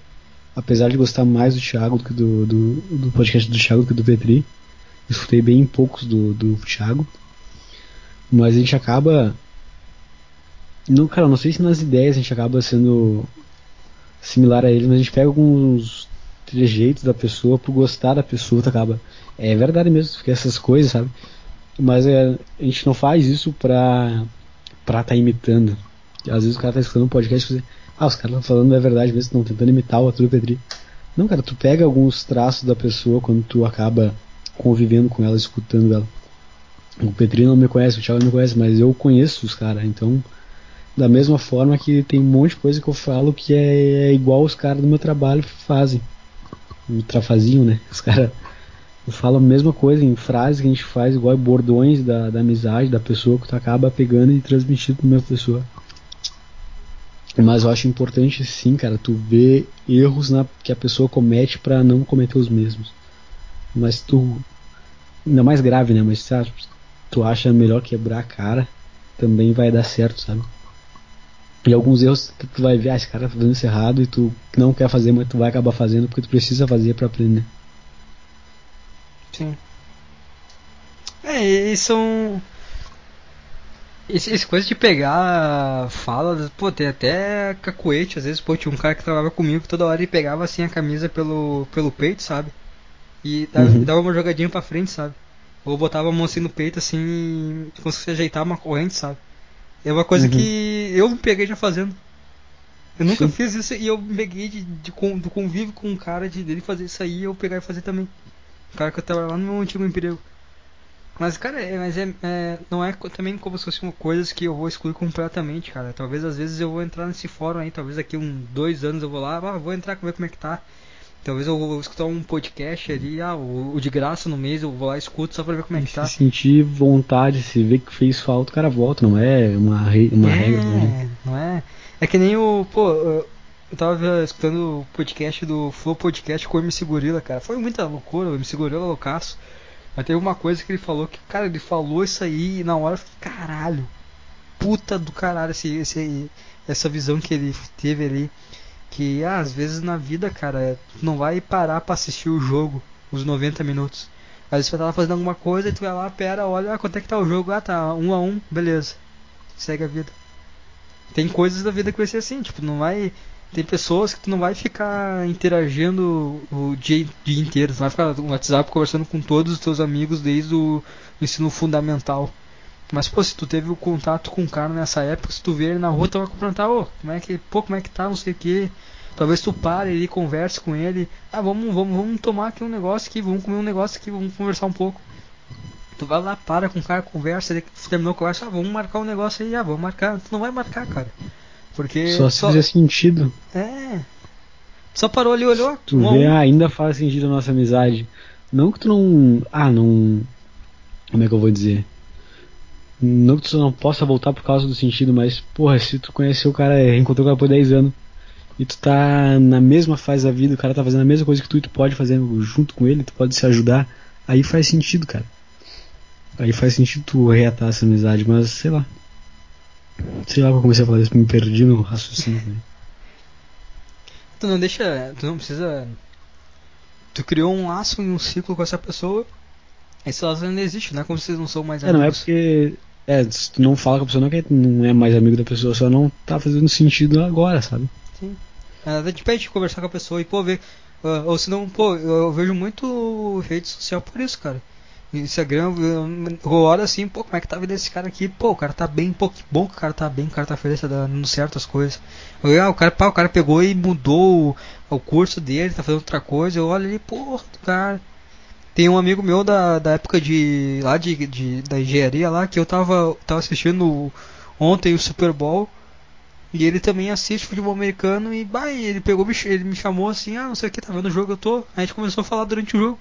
apesar de gostar mais do Thiago do que do, do, do podcast do Thiago do que do Petri, escutei bem poucos do, do Thiago, mas a gente acaba. Não, cara, não sei se nas ideias a gente acaba sendo similar a ele, mas a gente pega alguns trejeitos da pessoa por gostar da pessoa, tu acaba. É verdade mesmo, fica essas coisas, sabe? Mas é, a gente não faz isso pra pra tá imitando. Às vezes o cara tá escutando um podcast e ah, os caras estão falando a verdade mesmo, estão tentando imitar o Arthur Petri. Não, cara, tu pega alguns traços da pessoa quando tu acaba convivendo com ela, escutando ela. O Petri não me conhece, o Thiago não me conhece, mas eu conheço os caras, então da mesma forma que tem um monte de coisa que eu falo que é, é igual os caras do meu trabalho fazem. Ultrafazinho, né? Os caras falam a mesma coisa em frases que a gente faz, igual bordões da, da amizade, da pessoa que tu acaba pegando e transmitindo pra mesma pessoa. Mas eu acho importante sim, cara, tu ver erros na, que a pessoa comete para não cometer os mesmos. Mas tu. Ainda mais grave, né? Mas sabe, tu acha melhor quebrar a cara, também vai dar certo, sabe? E alguns erros tu vai ver, ah, esse cara tá fazendo isso errado e tu não quer fazer, mas tu vai acabar fazendo porque tu precisa fazer para aprender. Sim. É, e são. Esse, esse coisa de pegar fala, pô, tem até cacuete, às vezes, pô, tinha um cara que trabalhava comigo que toda hora ele pegava assim a camisa pelo, pelo peito, sabe? E dava, Uhum. dava uma jogadinha pra frente, sabe? Ou botava a mão assim no peito, assim, como se ajeitar uma corrente, sabe? É uma coisa Uhum. que eu me peguei já fazendo. Eu nunca Sim. fiz isso e eu me peguei de, de, con- do convívio com um cara de dele fazer isso aí eu pegar e fazer também. O cara que eu tava lá no meu antigo emprego. Mas, cara, é, mas é, é- não é também como se fossem coisas que eu vou excluir completamente, cara. Talvez às vezes eu vou entrar nesse fórum aí, talvez daqui um dois anos eu vou lá, ah, vou entrar ver como é que tá. Talvez eu vou escutar um podcast ali, ah, o, o de graça no mês, eu vou lá e escuto só pra ver como é que tá. se sentir vontade, se ver que fez falta, o cara volta, não é uma, re- uma é, regra. Né? não é? É que nem o, pô, eu tava escutando o podcast do Flow Podcast com o MC Gorila, cara. Foi muita loucura, o MC Gorila loucaço. Mas teve uma coisa que ele falou que, cara, ele falou isso aí e na hora eu fiquei, caralho. Puta do caralho esse, esse, essa visão que ele teve ali. Que ah, às vezes na vida, cara, tu não vai parar pra assistir o jogo, os 90 minutos. Às vezes tu vai estar fazendo alguma coisa e tu vai lá, pera, olha, ah, quanto é que tá o jogo? Ah, tá, um a um, beleza. Segue a vida. Tem coisas da vida que vai ser assim, tipo, não vai. Tem pessoas que tu não vai ficar interagindo o dia, dia inteiro, tu vai ficar no WhatsApp conversando com todos os teus amigos desde o ensino fundamental. Mas, pô, se tu teve o contato com o cara nessa época, se tu vê ele na rua, tu vai perguntar, ô, como é que, pô, como é que tá, não sei o que. Talvez tu pare e converse com ele. Ah, vamos, vamos, vamos tomar aqui um negócio aqui, vamos comer um negócio aqui, vamos conversar um pouco. Tu vai lá, para com o cara, conversa, ele terminou a conversa, ah, vamos marcar um negócio aí, ah, vamos marcar. Tu não vai marcar, cara. Porque Só se fizer sentido. É. Só parou ali, olhou. Tu um vê, um. ah, ainda faz sentido a nossa amizade. Não que tu não. Ah, não. Como é que eu vou dizer? Não que tu não possa voltar por causa do sentido, mas, porra, se tu conheceu o cara, reencontrou o cara por 10 anos, e tu tá na mesma fase da vida, o cara tá fazendo a mesma coisa que tu e tu pode fazer junto com ele, tu pode se ajudar, aí faz sentido, cara. Aí faz sentido tu reatar essa amizade, mas sei lá. Sei lá, eu comecei a falar isso, me perdi no raciocínio. né? Tu não deixa. Tu não precisa. Tu criou um laço e um ciclo com essa pessoa. Esse laço ainda existe, não é como se vocês não são mais É, não é amigos. porque. É, se tu não fala com a pessoa, não é que não é mais amigo da pessoa, só não tá fazendo sentido agora, sabe? Sim. É, a gente pede conversar com a pessoa e, pô, ver. ah, ou senão, pô, eu, eu vejo muito rede social por isso, cara. Instagram, eu olho assim, pô, como é que tá a vida desse cara aqui? Pô, o cara tá bem, pô, que bom que o cara tá bem, o cara tá feliz, tá dando certo as coisas. Eu, ah, o cara, pá, o cara pegou e mudou o, o curso dele, tá fazendo outra coisa, eu olho ali, pô, cara. Tem um amigo meu da, da época de. lá de, de da engenharia lá, que eu tava, tava assistindo ontem o Super Bowl. E ele também assiste futebol americano e bah, ele pegou, ele me chamou assim, ah, não sei o que, tá vendo o jogo, eu tô. A gente começou a falar durante o jogo.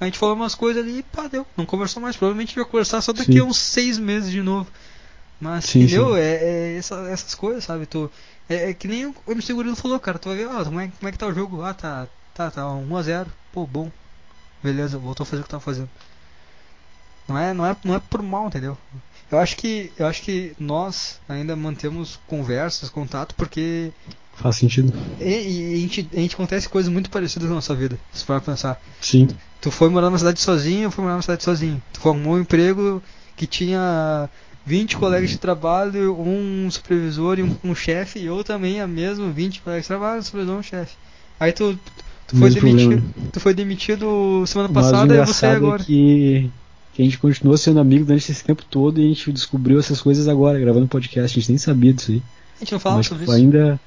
A gente falou umas coisas ali e pá, deu. Não conversou mais. Provavelmente a gente vai conversar só daqui Sim. a uns seis meses de novo. Mas, Sim, entendeu? sim. É, é essa- essas coisas, sabe? Tu, é, é que nem o MC Gurilo falou, cara. Tu vai ver, ó, como é, como é que tá o jogo? Ah, tá, tá, tá 1x0. Pô, bom. Beleza, voltou a fazer o que tava fazendo. Não é, não é, não é por mal, entendeu? Eu acho que, eu acho que nós ainda mantemos conversas, contato, porque Faz sentido. e, e a, gente, a gente acontece coisas muito parecidas na nossa vida, se for pensar. Sim. Tu foi morar na cidade sozinho, eu fui morar na cidade sozinho. Tu arrumou um emprego que tinha 20 colegas de trabalho, um supervisor e um, um chefe, e eu também a mesma, 20 colegas de trabalho, um supervisor e um chefe. Aí tu, tu foi Mesmo demitido. Tu foi demitido semana Mas passada e você engraçado agora. é que, que a gente continuou sendo amigo durante esse tempo todo e a gente descobriu essas coisas agora, gravando podcast. A gente nem sabia disso aí. A gente não falava mas sobre tipo, isso. ainda.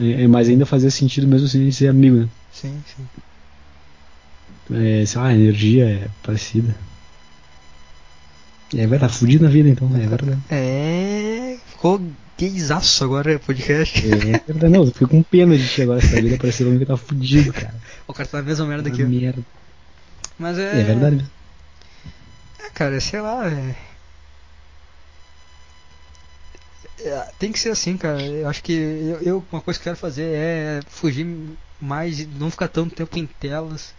É, é, mas ainda fazia sentido mesmo sem ser amigo, né? Sim, sim. É, sei lá, a energia é parecida. É, vai estar fudido na vida então, é verdade. É. Ficou gaysaço agora o podcast. É verdade, não, eu fico com pena de ti agora essa vida, mim que tá fudido, cara. O cara tá na mesma merda aqui. ó. merda. Mas é. É verdade mesmo. É, cara, sei lá. É... É, tem que ser assim, cara. Eu acho que eu, eu, uma coisa que eu quero fazer é fugir mais, não ficar tanto tempo em telas,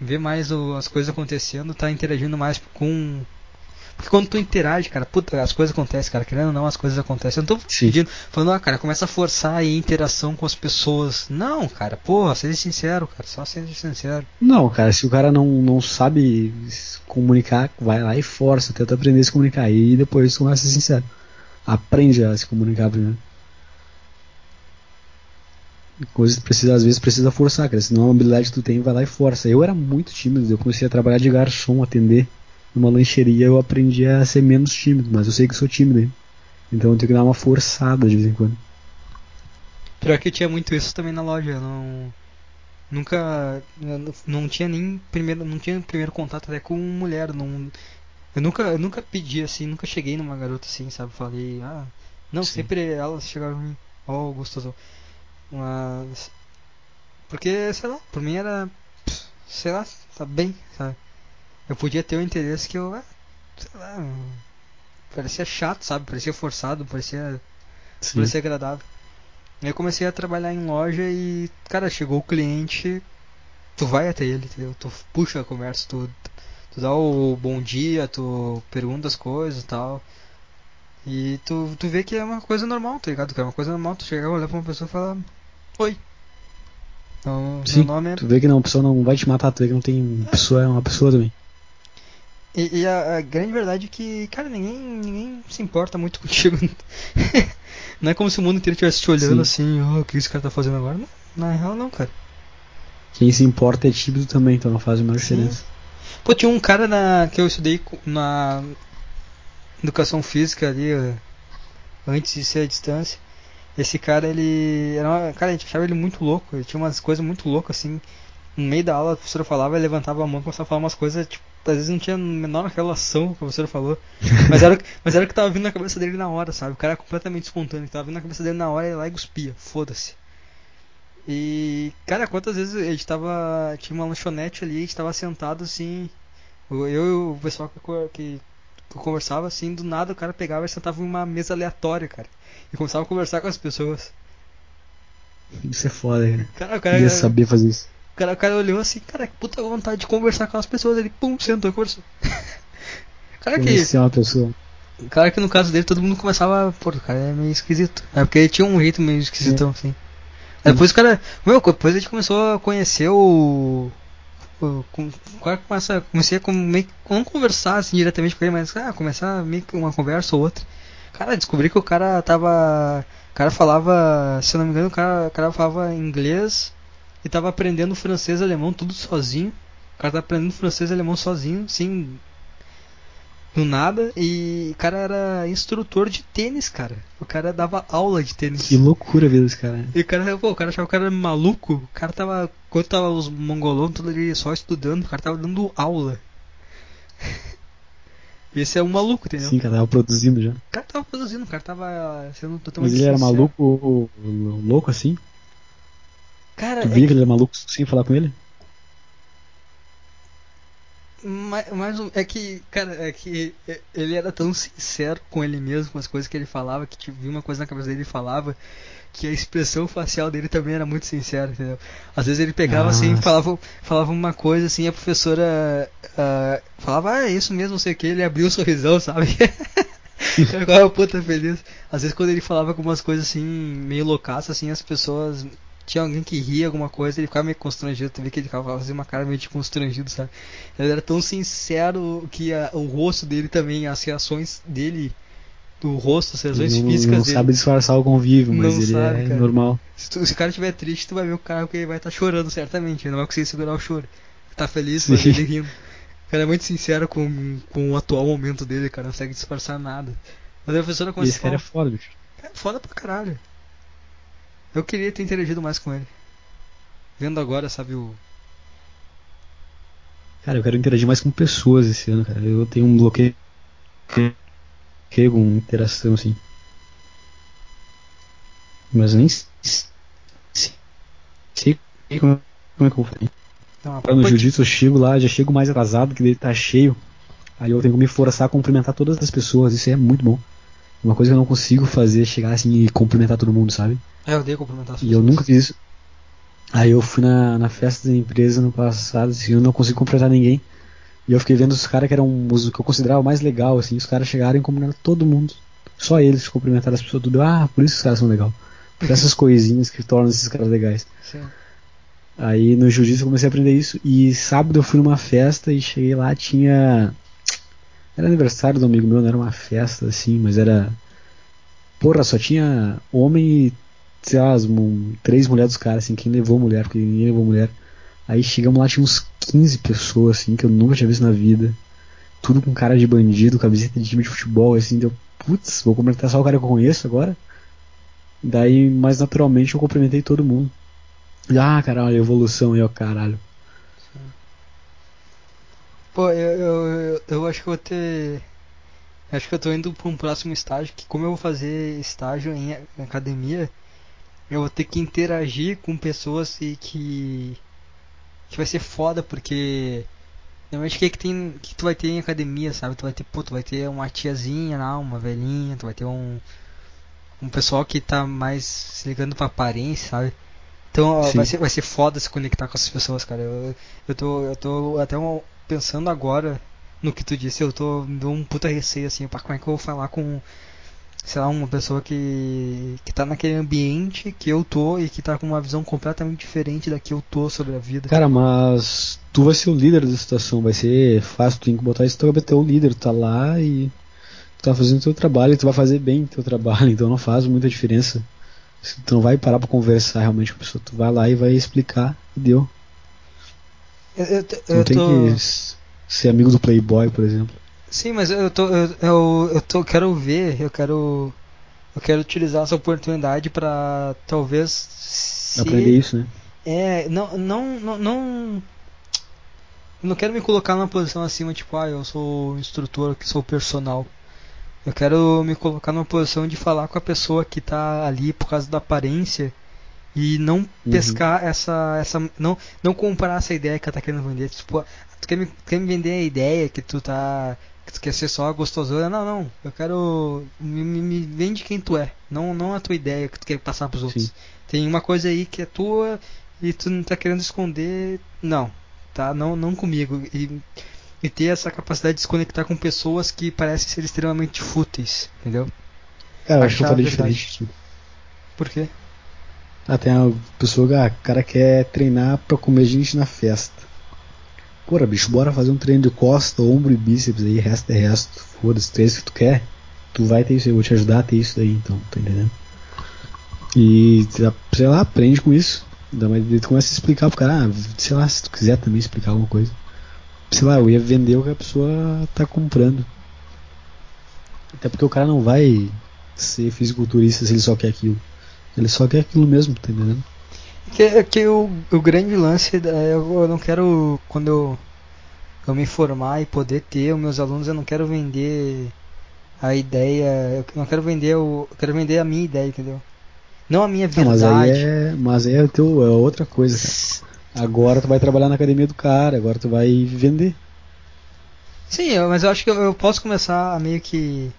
ver mais o, as coisas acontecendo, tá interagindo mais com porque quando tu interage, cara, puta, as coisas acontecem, cara. Querendo ou não, as coisas acontecem. Eu não tô pedindo, falando, ah, cara, começa a forçar a interação com as pessoas. Não, cara, porra, seja sincero, cara. Só seja sincero. Não, cara, se o cara não, não sabe se comunicar, vai lá e força, tenta aprender a se comunicar. E depois começa a ser sincero. Aprende a se comunicar primeiro. Coisas precisa, às vezes precisa forçar, cara. Se não é uma habilidade que tu tem, vai lá e força. Eu era muito tímido, eu comecei a trabalhar de garçom, atender numa lancheria eu aprendi a ser menos tímido, mas eu sei que sou tímido, hein? então eu tenho que dar uma forçada de vez em quando. Pior que tinha muito isso também na loja, não nunca não tinha nem primeiro não tinha primeiro contato até com mulher, não eu nunca eu nunca pedi assim, nunca cheguei numa garota assim, sabe? Falei, ah, não, Sim. sempre elas chegavam em mim, ó, oh, gostoso. Mas porque sei lá, por mim era sei lá, tá bem, sabe? eu podia ter um interesse que eu, ah, sei lá, parecia chato, sabe? Parecia forçado, parecia, parecia agradável. Aí eu comecei a trabalhar em loja e, cara, chegou o cliente, tu vai até ele, entendeu? Tu puxa a conversa, tu, tu dá o bom dia, tu pergunta as coisas e tal. E tu, tu vê que é uma coisa normal, tá ligado? Que é uma coisa normal tu chegar, olhar pra uma pessoa e falar Oi. Então, Sim, meu nome é... tu vê que não, a pessoa não vai te matar, tu vê que não tem pessoa, é uma pessoa também. E, e a, a, grande verdade é que, cara, ninguém, ninguém se importa muito contigo. não é como se o mundo inteiro estivesse te olhando Sim. assim, oh, o que esse cara tá fazendo agora. Não, na real não, cara. Quem se importa é tímido também, então não faz a menor diferença. Pô, tinha um cara na, que eu estudei na educação física ali, antes de ser a distância. Esse cara, ele. Era uma, cara, a gente achava ele muito louco. Ele tinha umas coisas muito loucas, assim. No meio da aula, a professora falava, ele levantava a mão e começava a falar umas coisas, tipo, às vezes não tinha a menor relação com o que você falou. Mas era, mas era o que tava vindo na cabeça dele na hora, sabe? O cara é completamente espontâneo, tava vindo na cabeça dele na hora e lá e cuspia, foda-se. E, cara, quantas vezes a gente tava. Tinha uma lanchonete ali, a gente tava sentado assim. Eu e o pessoal que, que eu conversava assim, do nada o cara pegava e sentava em uma mesa aleatória, cara. E começava a conversar com as pessoas. Isso é foda, cara. cara o cara ia saber fazer isso cara, o cara olhou assim, cara, que puta vontade de conversar com as pessoas. Ele, pum, sentou e conversou. cara que. É uma pessoa. Cara que no caso dele todo mundo começava, pô, o cara é meio esquisito. É porque ele tinha um jeito meio esquisitão, é. assim. Aí depois o cara. Meu, depois a gente começou a conhecer o. O, o cara começa, comecei a meio que não conversar assim diretamente com ele, mas ah, começar meio que uma conversa ou outra. Cara, descobri que o cara tava. O cara falava, se eu não me engano, o cara, o cara falava inglês, e tava aprendendo francês e alemão tudo sozinho. O cara tava aprendendo francês e alemão sozinho, sem. Do nada. E o cara era instrutor de tênis, cara. O cara dava aula de tênis. Que loucura ver esse cara. E o cara, pô, o cara achava o cara maluco. O cara tava. Quando tava os mongolão tudo ali só estudando, o cara tava dando aula. Esse é um maluco, entendeu? Sim, o cara tava produzindo já. O cara tava produzindo, o cara tava sendo totalmente. Mas ele era maluco, louco assim? Cara, tu via é que ele era maluco sem falar com ele? Mas, mas é que, cara, é que ele era tão sincero com ele mesmo, com as coisas que ele falava, que tipo, vi uma coisa na cabeça dele e falava, que a expressão facial dele também era muito sincera, entendeu? Às vezes ele pegava assim, falava, falava uma coisa assim, a professora uh, falava, ah, é isso mesmo, não sei o que, ele abriu o um sorrisão, sabe? eu ficava puta feliz. Às vezes quando ele falava algumas coisas assim, meio loucaço, assim, as pessoas tinha alguém que ria alguma coisa, ele ficava meio constrangido, tu vê que ele ficava fazendo uma cara meio de constrangido, sabe? Ele era tão sincero que a, o rosto dele também, as reações dele, do rosto, as reações não, físicas não dele. sabe disfarçar o convívio, mas não ele sabe, é cara. normal. Se, tu, se, o cara estiver triste, tu vai ver o cara que ele vai estar tá chorando certamente, ele não vai conseguir segurar o choro. Tá feliz, mas ele rindo. O cara é muito sincero com, com o atual momento dele, cara, não consegue disfarçar nada. Mas a professora começa Esse cara é foda, bicho. É foda pra caralho. Eu queria ter interagido mais com ele. Vendo agora, sabe, o. Cara, eu quero interagir mais com pessoas esse ano, cara. Eu tenho um bloqueio com interação, assim. Mas nem sei como é que eu vou fazer. Então, no jiu-jitsu eu chego lá, já chego mais atrasado, que ele tá cheio. Aí eu tenho que me forçar a cumprimentar todas as pessoas, isso é muito bom. Uma coisa que eu não consigo fazer é chegar assim e cumprimentar todo mundo, sabe? É, eu odeio cumprimentar as E eu nunca fiz isso. Aí eu fui na, na festa da empresa no passado, assim, eu não consigo cumprimentar ninguém. E eu fiquei vendo os caras que eram os que eu considerava mais legal, assim, os caras chegaram e cumprimentaram todo mundo. Só eles cumprimentaram as pessoas tudo. Ah, por isso os caras são legais. Por essas coisinhas que tornam esses caras legais. Sim. Aí no jiu-jitsu eu comecei a aprender isso. E sábado eu fui numa festa e cheguei lá, tinha. Era aniversário do amigo meu, não era uma festa assim, mas era. Porra, só tinha homem e, sei lá, as mu- três mulheres dos caras, assim, quem levou mulher, porque ninguém levou mulher. Aí chegamos lá, tinha uns 15 pessoas, assim, que eu nunca tinha visto na vida. Tudo com cara de bandido, camiseta de time de futebol, assim, deu, putz, vou cumprimentar só o cara que eu conheço agora. Daí, mais naturalmente, eu cumprimentei todo mundo. Ah, caralho, evolução aí, ó, caralho. Pô, eu, eu, eu, acho que eu vou ter. Acho que eu tô indo pra um próximo estágio, que como eu vou fazer estágio em academia, eu vou ter que interagir com pessoas e que. que vai ser foda, porque. Normalmente o que, que tem. que tu vai ter em academia, sabe? Tu vai ter, pô, tu vai ter uma tiazinha lá, uma velhinha, tu vai ter um. um pessoal que tá mais se ligando pra aparência, sabe? Então ó, vai ser, vai ser foda se conectar com essas pessoas, cara. Eu, eu tô, eu tô até um- pensando agora no que tu disse, eu tô dando um puta receio assim, pá, como é que eu vou falar com, sei lá, uma pessoa que, que tá naquele ambiente que eu tô e que tá com uma visão completamente diferente da que eu tô sobre a vida. Cara, mas tu vai ser o líder da situação, vai ser fácil, tu tem que botar isso vai ter o líder, tá lá e tu tá fazendo o teu trabalho e tu vai fazer bem o teu trabalho, então não faz muita diferença. Tu não vai parar pra conversar realmente com a pessoa, tu vai lá e vai explicar e deu. Eu, eu, não tem tô... que ser amigo do Playboy, por exemplo. Sim, mas eu tô, eu, eu, eu tô, quero ver, eu quero, eu quero utilizar essa oportunidade pra talvez se Aprender isso, né? É, não, não, não, não. Eu não quero me colocar numa posição acima, tipo, ah, eu sou instrutor, que sou personal. Eu quero me colocar numa posição de falar com a pessoa que tá ali por causa da aparência e não pescar essa, essa, não, não comprar essa ideia que ela tá querendo vender. Tipo, ah, tu quer me, quer me vender a ideia que tu tá, que tu quer ser só gostosona? Não, não. Eu quero me, me, me vende quem tu é, não, não a tua ideia que tu quer passar pros outros. Sim. Tem uma coisa aí que é tua e tu não tá querendo esconder, não, tá? Não, não comigo. E, e ter essa capacidade de se conectar com pessoas que parecem ser extremamente fúteis, entendeu? Cara, eu acho que eu falei verdade. diferente. Por quê? Ah, tem uma pessoa que, ah, o cara quer treinar pra comer gente na festa. Porra, bicho, bora fazer um treino de costa, ombro e bíceps aí, resto é resto. Foda-se, três que tu quer, tu vai ter isso eu vou te ajudar a ter isso daí, então, tá entendendo? E, sei lá, aprende com isso. Daí tu começa a explicar pro cara, ah, sei lá, se tu quiser também explicar alguma coisa. Sei lá, eu ia vender o que a pessoa tá comprando. Até porque o cara não vai ser fisiculturista se ele só quer aquilo. Ele só quer aquilo mesmo, tá entendendo? Que, é que o, o grande lance, da- eu, eu não quero, quando eu, eu me formar e poder ter os meus alunos, eu não quero vender a ideia, eu não quero vender o, eu quero vender a minha ideia, entendeu? Não a minha Ah, mas verdade. aí é, mas aí é, teu, é outra coisa, cara. Agora tu vai trabalhar na academia do cara, agora tu vai vender. Sim, mas eu acho que eu, eu posso começar a meio que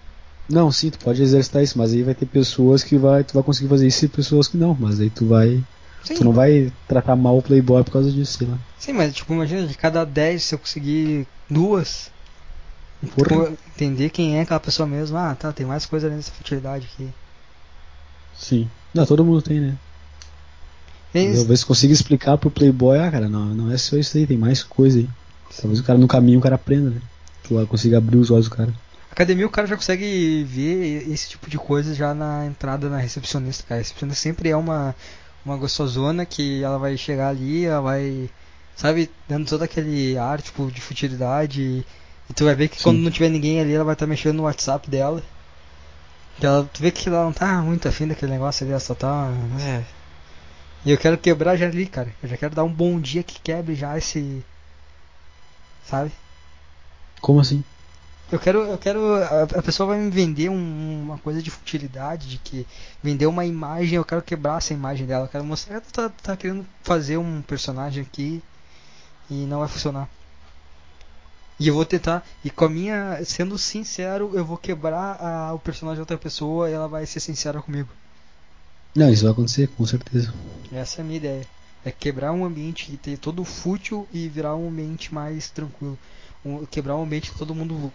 Não, sim, tu pode exercitar isso, mas aí vai ter pessoas que vai, tu vai conseguir fazer isso e pessoas que não, mas aí tu vai, Sim, tu não vai tratar mal o playboy por causa disso, sei lá. sim, mas tipo, imagina, de cada 10 se eu conseguir duas, Porra. tipo, entender quem é aquela pessoa mesmo, ah, tá, tem mais coisa nessa futilidade aqui. Sim. Não, todo mundo tem, né? Tem- Talvez consiga explicar pro playboy, ah, cara, não, não é só isso aí, tem mais coisa aí. Talvez o cara no caminho o cara aprenda, né? Tu conseguir abrir os olhos do cara. Academia o cara já consegue ver esse tipo de coisa já na entrada na recepcionista, cara. A recepcionista sempre é uma, uma gostosona que ela vai chegar ali, ela vai, sabe, dando todo aquele ar, tipo, de futilidade. E tu vai ver que Sim. quando não tiver ninguém ali, ela vai estar mexendo no WhatsApp dela. Que ela, tu vê que ela não tá muito afim daquele negócio ali, ela só tá. É. E eu quero quebrar já ali, cara. Eu já quero dar um bom dia que quebre já esse. Sabe? Como assim? Eu quero, eu quero. A, pessoa vai me vender um- uma coisa de futilidade, de que vender uma imagem, eu quero quebrar essa imagem dela. Eu quero mostrar que tu tá, tá querendo fazer um personagem aqui e não vai funcionar. E eu vou tentar, e com a minha, sendo sincero, eu vou quebrar a, o personagem de outra pessoa e ela vai ser sincera comigo. Não, isso vai acontecer, com certeza. Essa é a minha ideia. É quebrar um ambiente que tem todo fútil e virar um ambiente mais tranquilo. Um, quebrar um ambiente que todo mundo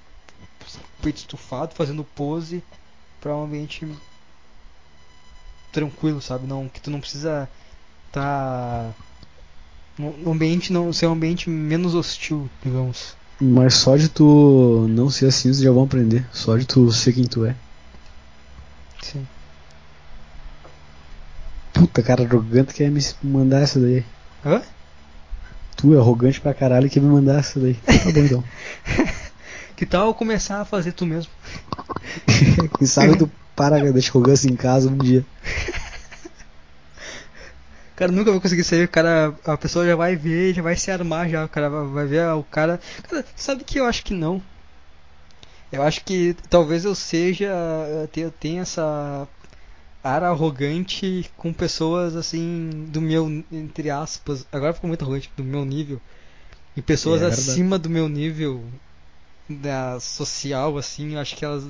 peito estufado, fazendo pose para um ambiente tranquilo, sabe? Não que tu não precisa tá no ambiente não ser um ambiente menos hostil, digamos. Mas só de tu não ser assim, eles já vão aprender. Só de tu ser quem tu é. Sim. Puta, cara arrogante quer me mandar essa daí. Hã? Tu é arrogante pra caralho quer me mandar essa daí. Tá bom então. que tal começar a fazer tu mesmo? quem sabe tu para de arrogância em casa um dia. cara nunca vai conseguir sair, cara, a pessoa já vai ver, já vai se armar já, o cara vai ver o cara. Cara, sabe que eu acho que não. Eu acho que talvez eu seja, eu tenha essa ar arrogante com pessoas assim do meu, entre aspas, agora ficou muito arrogante, do meu nível. E pessoas é acima do meu nível da social, assim, eu acho que elas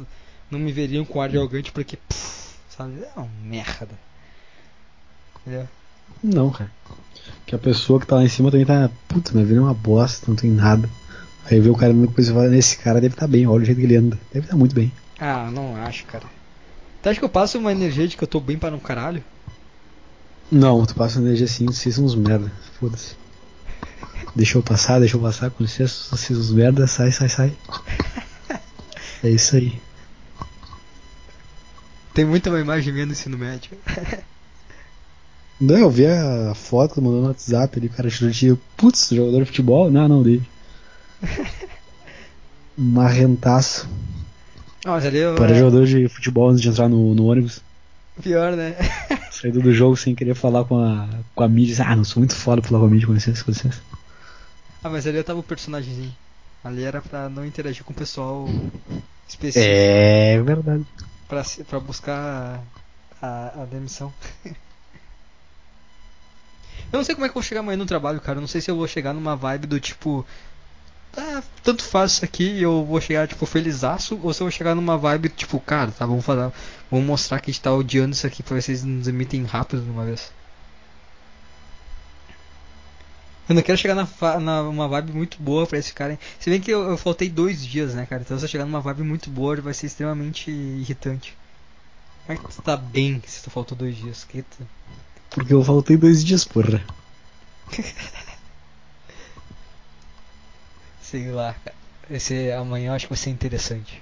não me veriam com ar de arrogante porque, pff, sabe, é uma merda. Não, cara. Que a pessoa que tá lá em cima também tá. Puta, minha vida é uma bosta, não tem nada. Aí vê o cara andando coisa e fala, esse cara deve estar tá bem, olha o jeito que ele anda. Deve estar tá muito bem. Ah, não acho, cara. Tu acha que eu passo uma energia de que eu tô bem para um caralho? Não, tu passa energia assim, vocês são uns merda. Foda-se. Deixa eu passar, deixa eu passar, com licença, vocês merda, sai, sai, sai. é isso aí. Tem muita uma imagem minha no ensino médio. Não, eu vi a foto, mandou no WhatsApp ali, o cara tirou putz, jogador de futebol? Não, não, dele. Marrentaço. Mas ali eu, Para é... jogador de futebol antes de entrar no, no ônibus. Pior, né? Saído do jogo sem querer falar com a, com a mídia. Ah, não sou muito foda pra falar com a mídia, com licença, com licença. Ah, mas ali eu tava o personagemzinho. Ali era pra não interagir com o pessoal específico. É verdade. Pra, pra buscar a, a demissão. Eu não sei como é que eu vou chegar amanhã no trabalho, cara. Eu não sei se eu vou chegar numa vibe do tipo. Ah, tanto faz isso aqui eu vou chegar, tipo, felizaço, ou se eu vou chegar numa vibe, tipo, cara, tá, vamos falar. Vamos mostrar que a gente tá odiando isso aqui pra vocês nos emitem rápido de uma vez. Eu não quero chegar na, na uma vibe muito boa pra eles ficarem. Se bem que eu, eu, faltei dois dias, né, cara? Então se eu chegar numa vibe muito boa vai ser extremamente irritante. Como é que tu tá bem se tu faltou dois dias? Que tu... Porque eu faltei dois dias, porra. Sei lá, cara. Esse amanhã eu acho que vai ser interessante.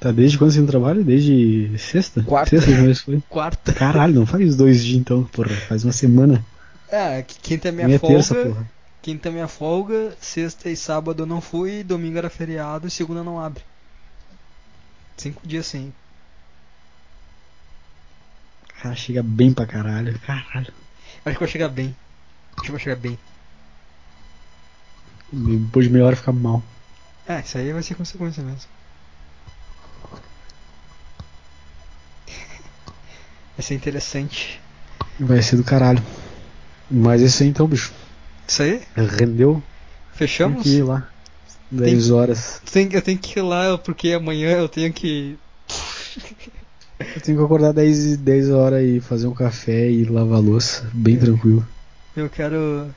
Tá desde quando você não trabalha? Desde sexta? Quarta. Sexta foi? Quarta. Caralho, não faz dois dias então, porra. Faz uma semana. É, quinta é minha, minha folga. Terça, porra. Quinta é minha folga, sexta e sábado eu não fui, domingo era feriado e segunda não abre. Cinco dias sim cara chega bem pra caralho. Caralho. Acho que vai chegar bem. Acho que vai chegar bem. Depois de meia hora ficar mal. É, isso aí vai ser consequência mesmo. Vai ser interessante. Vai ser do caralho. Mas isso aí então, bicho. Isso aí? Rendeu? Fechamos? Tem que ir lá. 10 horas. Tem, eu tenho que ir lá porque amanhã eu tenho que. Eu tenho que acordar 10, 10 horas e fazer um café e lavar louça, bem tranquilo. Eu quero.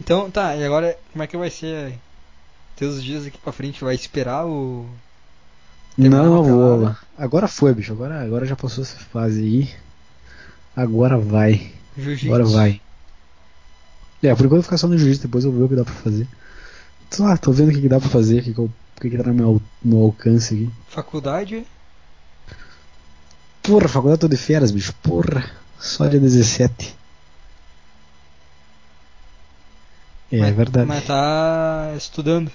Então, tá, e agora como é que vai ser teus dias aqui pra frente? Vai esperar o. Terminar não, vou. Agora foi, bicho. Agora, agora já passou essa fase aí. Agora vai. Agora vai. É, por enquanto eu vou ficar só no jiu-jitsu, depois eu vou ver o que dá pra fazer. Tô, ah, tô vendo o que, que dá pra fazer, o que, que, eu, o que, que tá no meu, meu alcance aqui. Faculdade? Porra, faculdade tô de férias, bicho. Porra. Só dia 17. É, mas, verdade. Mas tá estudando.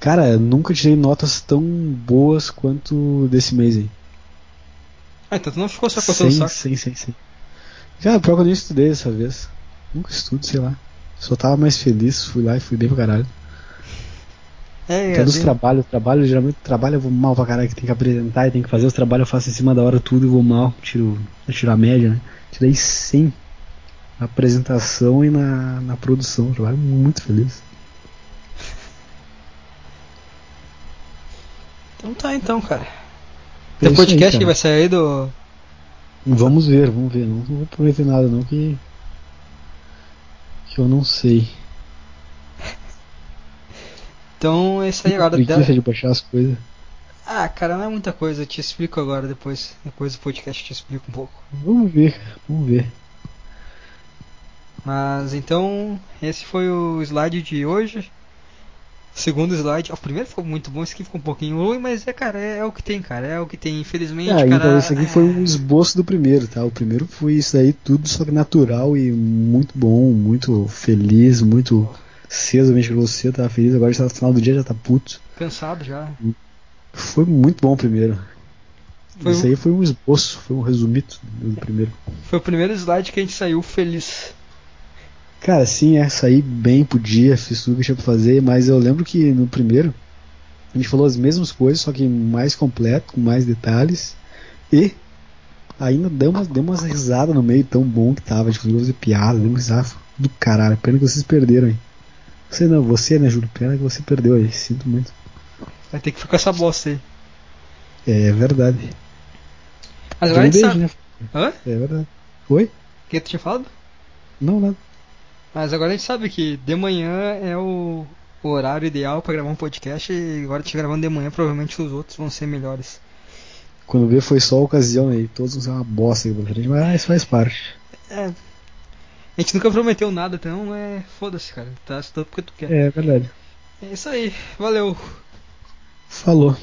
Cara, nunca tirei notas tão boas quanto desse mês aí. Ah, então tu não ficou só coçando o saco? Sim, sim, sim. Cara, pior que eu nem estudei dessa vez. Nunca estudo, sei lá. Só tava mais feliz, fui lá e fui bem pra caralho. É, Até dos trabalhos, trabalho, geralmente trabalho eu vou mal pra caralho, que tem que apresentar e tem que fazer os trabalhos, eu faço em cima da hora tudo e vou mal, tiro, tiro a média, né? Tirei 100 na apresentação e na, na produção, trabalho muito feliz. Tá então, cara. É Tem isso aí, podcast que cara. vai sair aí do. Vamos ver, vamos ver. Não, não vou prometer nada não que. Que eu não sei. Então é isso aí agora. Preguiça de baixar as coisas. Ah, cara, não é muita coisa. Eu te explico agora depois. Depois do podcast eu te explico um pouco. Vamos ver, cara. Vamos ver. Mas então, esse foi o slide de hoje. Segundo slide. O primeiro ficou muito bom, esse aqui ficou um pouquinho ruim, mas é, cara, é, é o que tem, cara. É o que tem. Infelizmente, Ah, cara. então esse aqui foi um esboço do primeiro, tá? O primeiro foi isso aí, tudo só que natural e muito bom, muito feliz, muito cedo, que você tava feliz, agora já tá no final do dia, já tá puto. Cansado já. Foi muito bom o primeiro. Foi Isso um- aí foi um esboço, foi um resumito do primeiro. Foi o primeiro slide que a gente saiu feliz. Cara, sim, é, saí bem pro dia, fiz tudo que tinha pra fazer, mas eu lembro que no primeiro a gente falou as mesmas coisas, só que mais completo, com mais detalhes, e ainda deu umas, deu umas risadas no meio tão bom que tava, a gente conseguiu fazer piada, deu uma risada do caralho, pena que vocês perderam aí. Você não, você né, Júlio? Pena que você perdeu aí, sinto muito. Vai ter que ficar com essa bosta aí. É verdade. Mas agora a um gente beijo, sabe. né? Hã? É verdade. Oi? O que tu tinha falado? Não, nada. Mas agora a gente sabe que de manhã é o, o horário ideal pra gravar um podcast e agora a gente gravando de manhã, provavelmente os outros vão ser melhores. Quando vê foi só a ocasião aí, todos vão ser uma bosta aqui pra frente, mas ah, isso faz parte. É. A gente nunca prometeu nada, então é. Foda-se, cara. Tá estudando porque tu quer. É verdade. É isso aí. Valeu. Falou.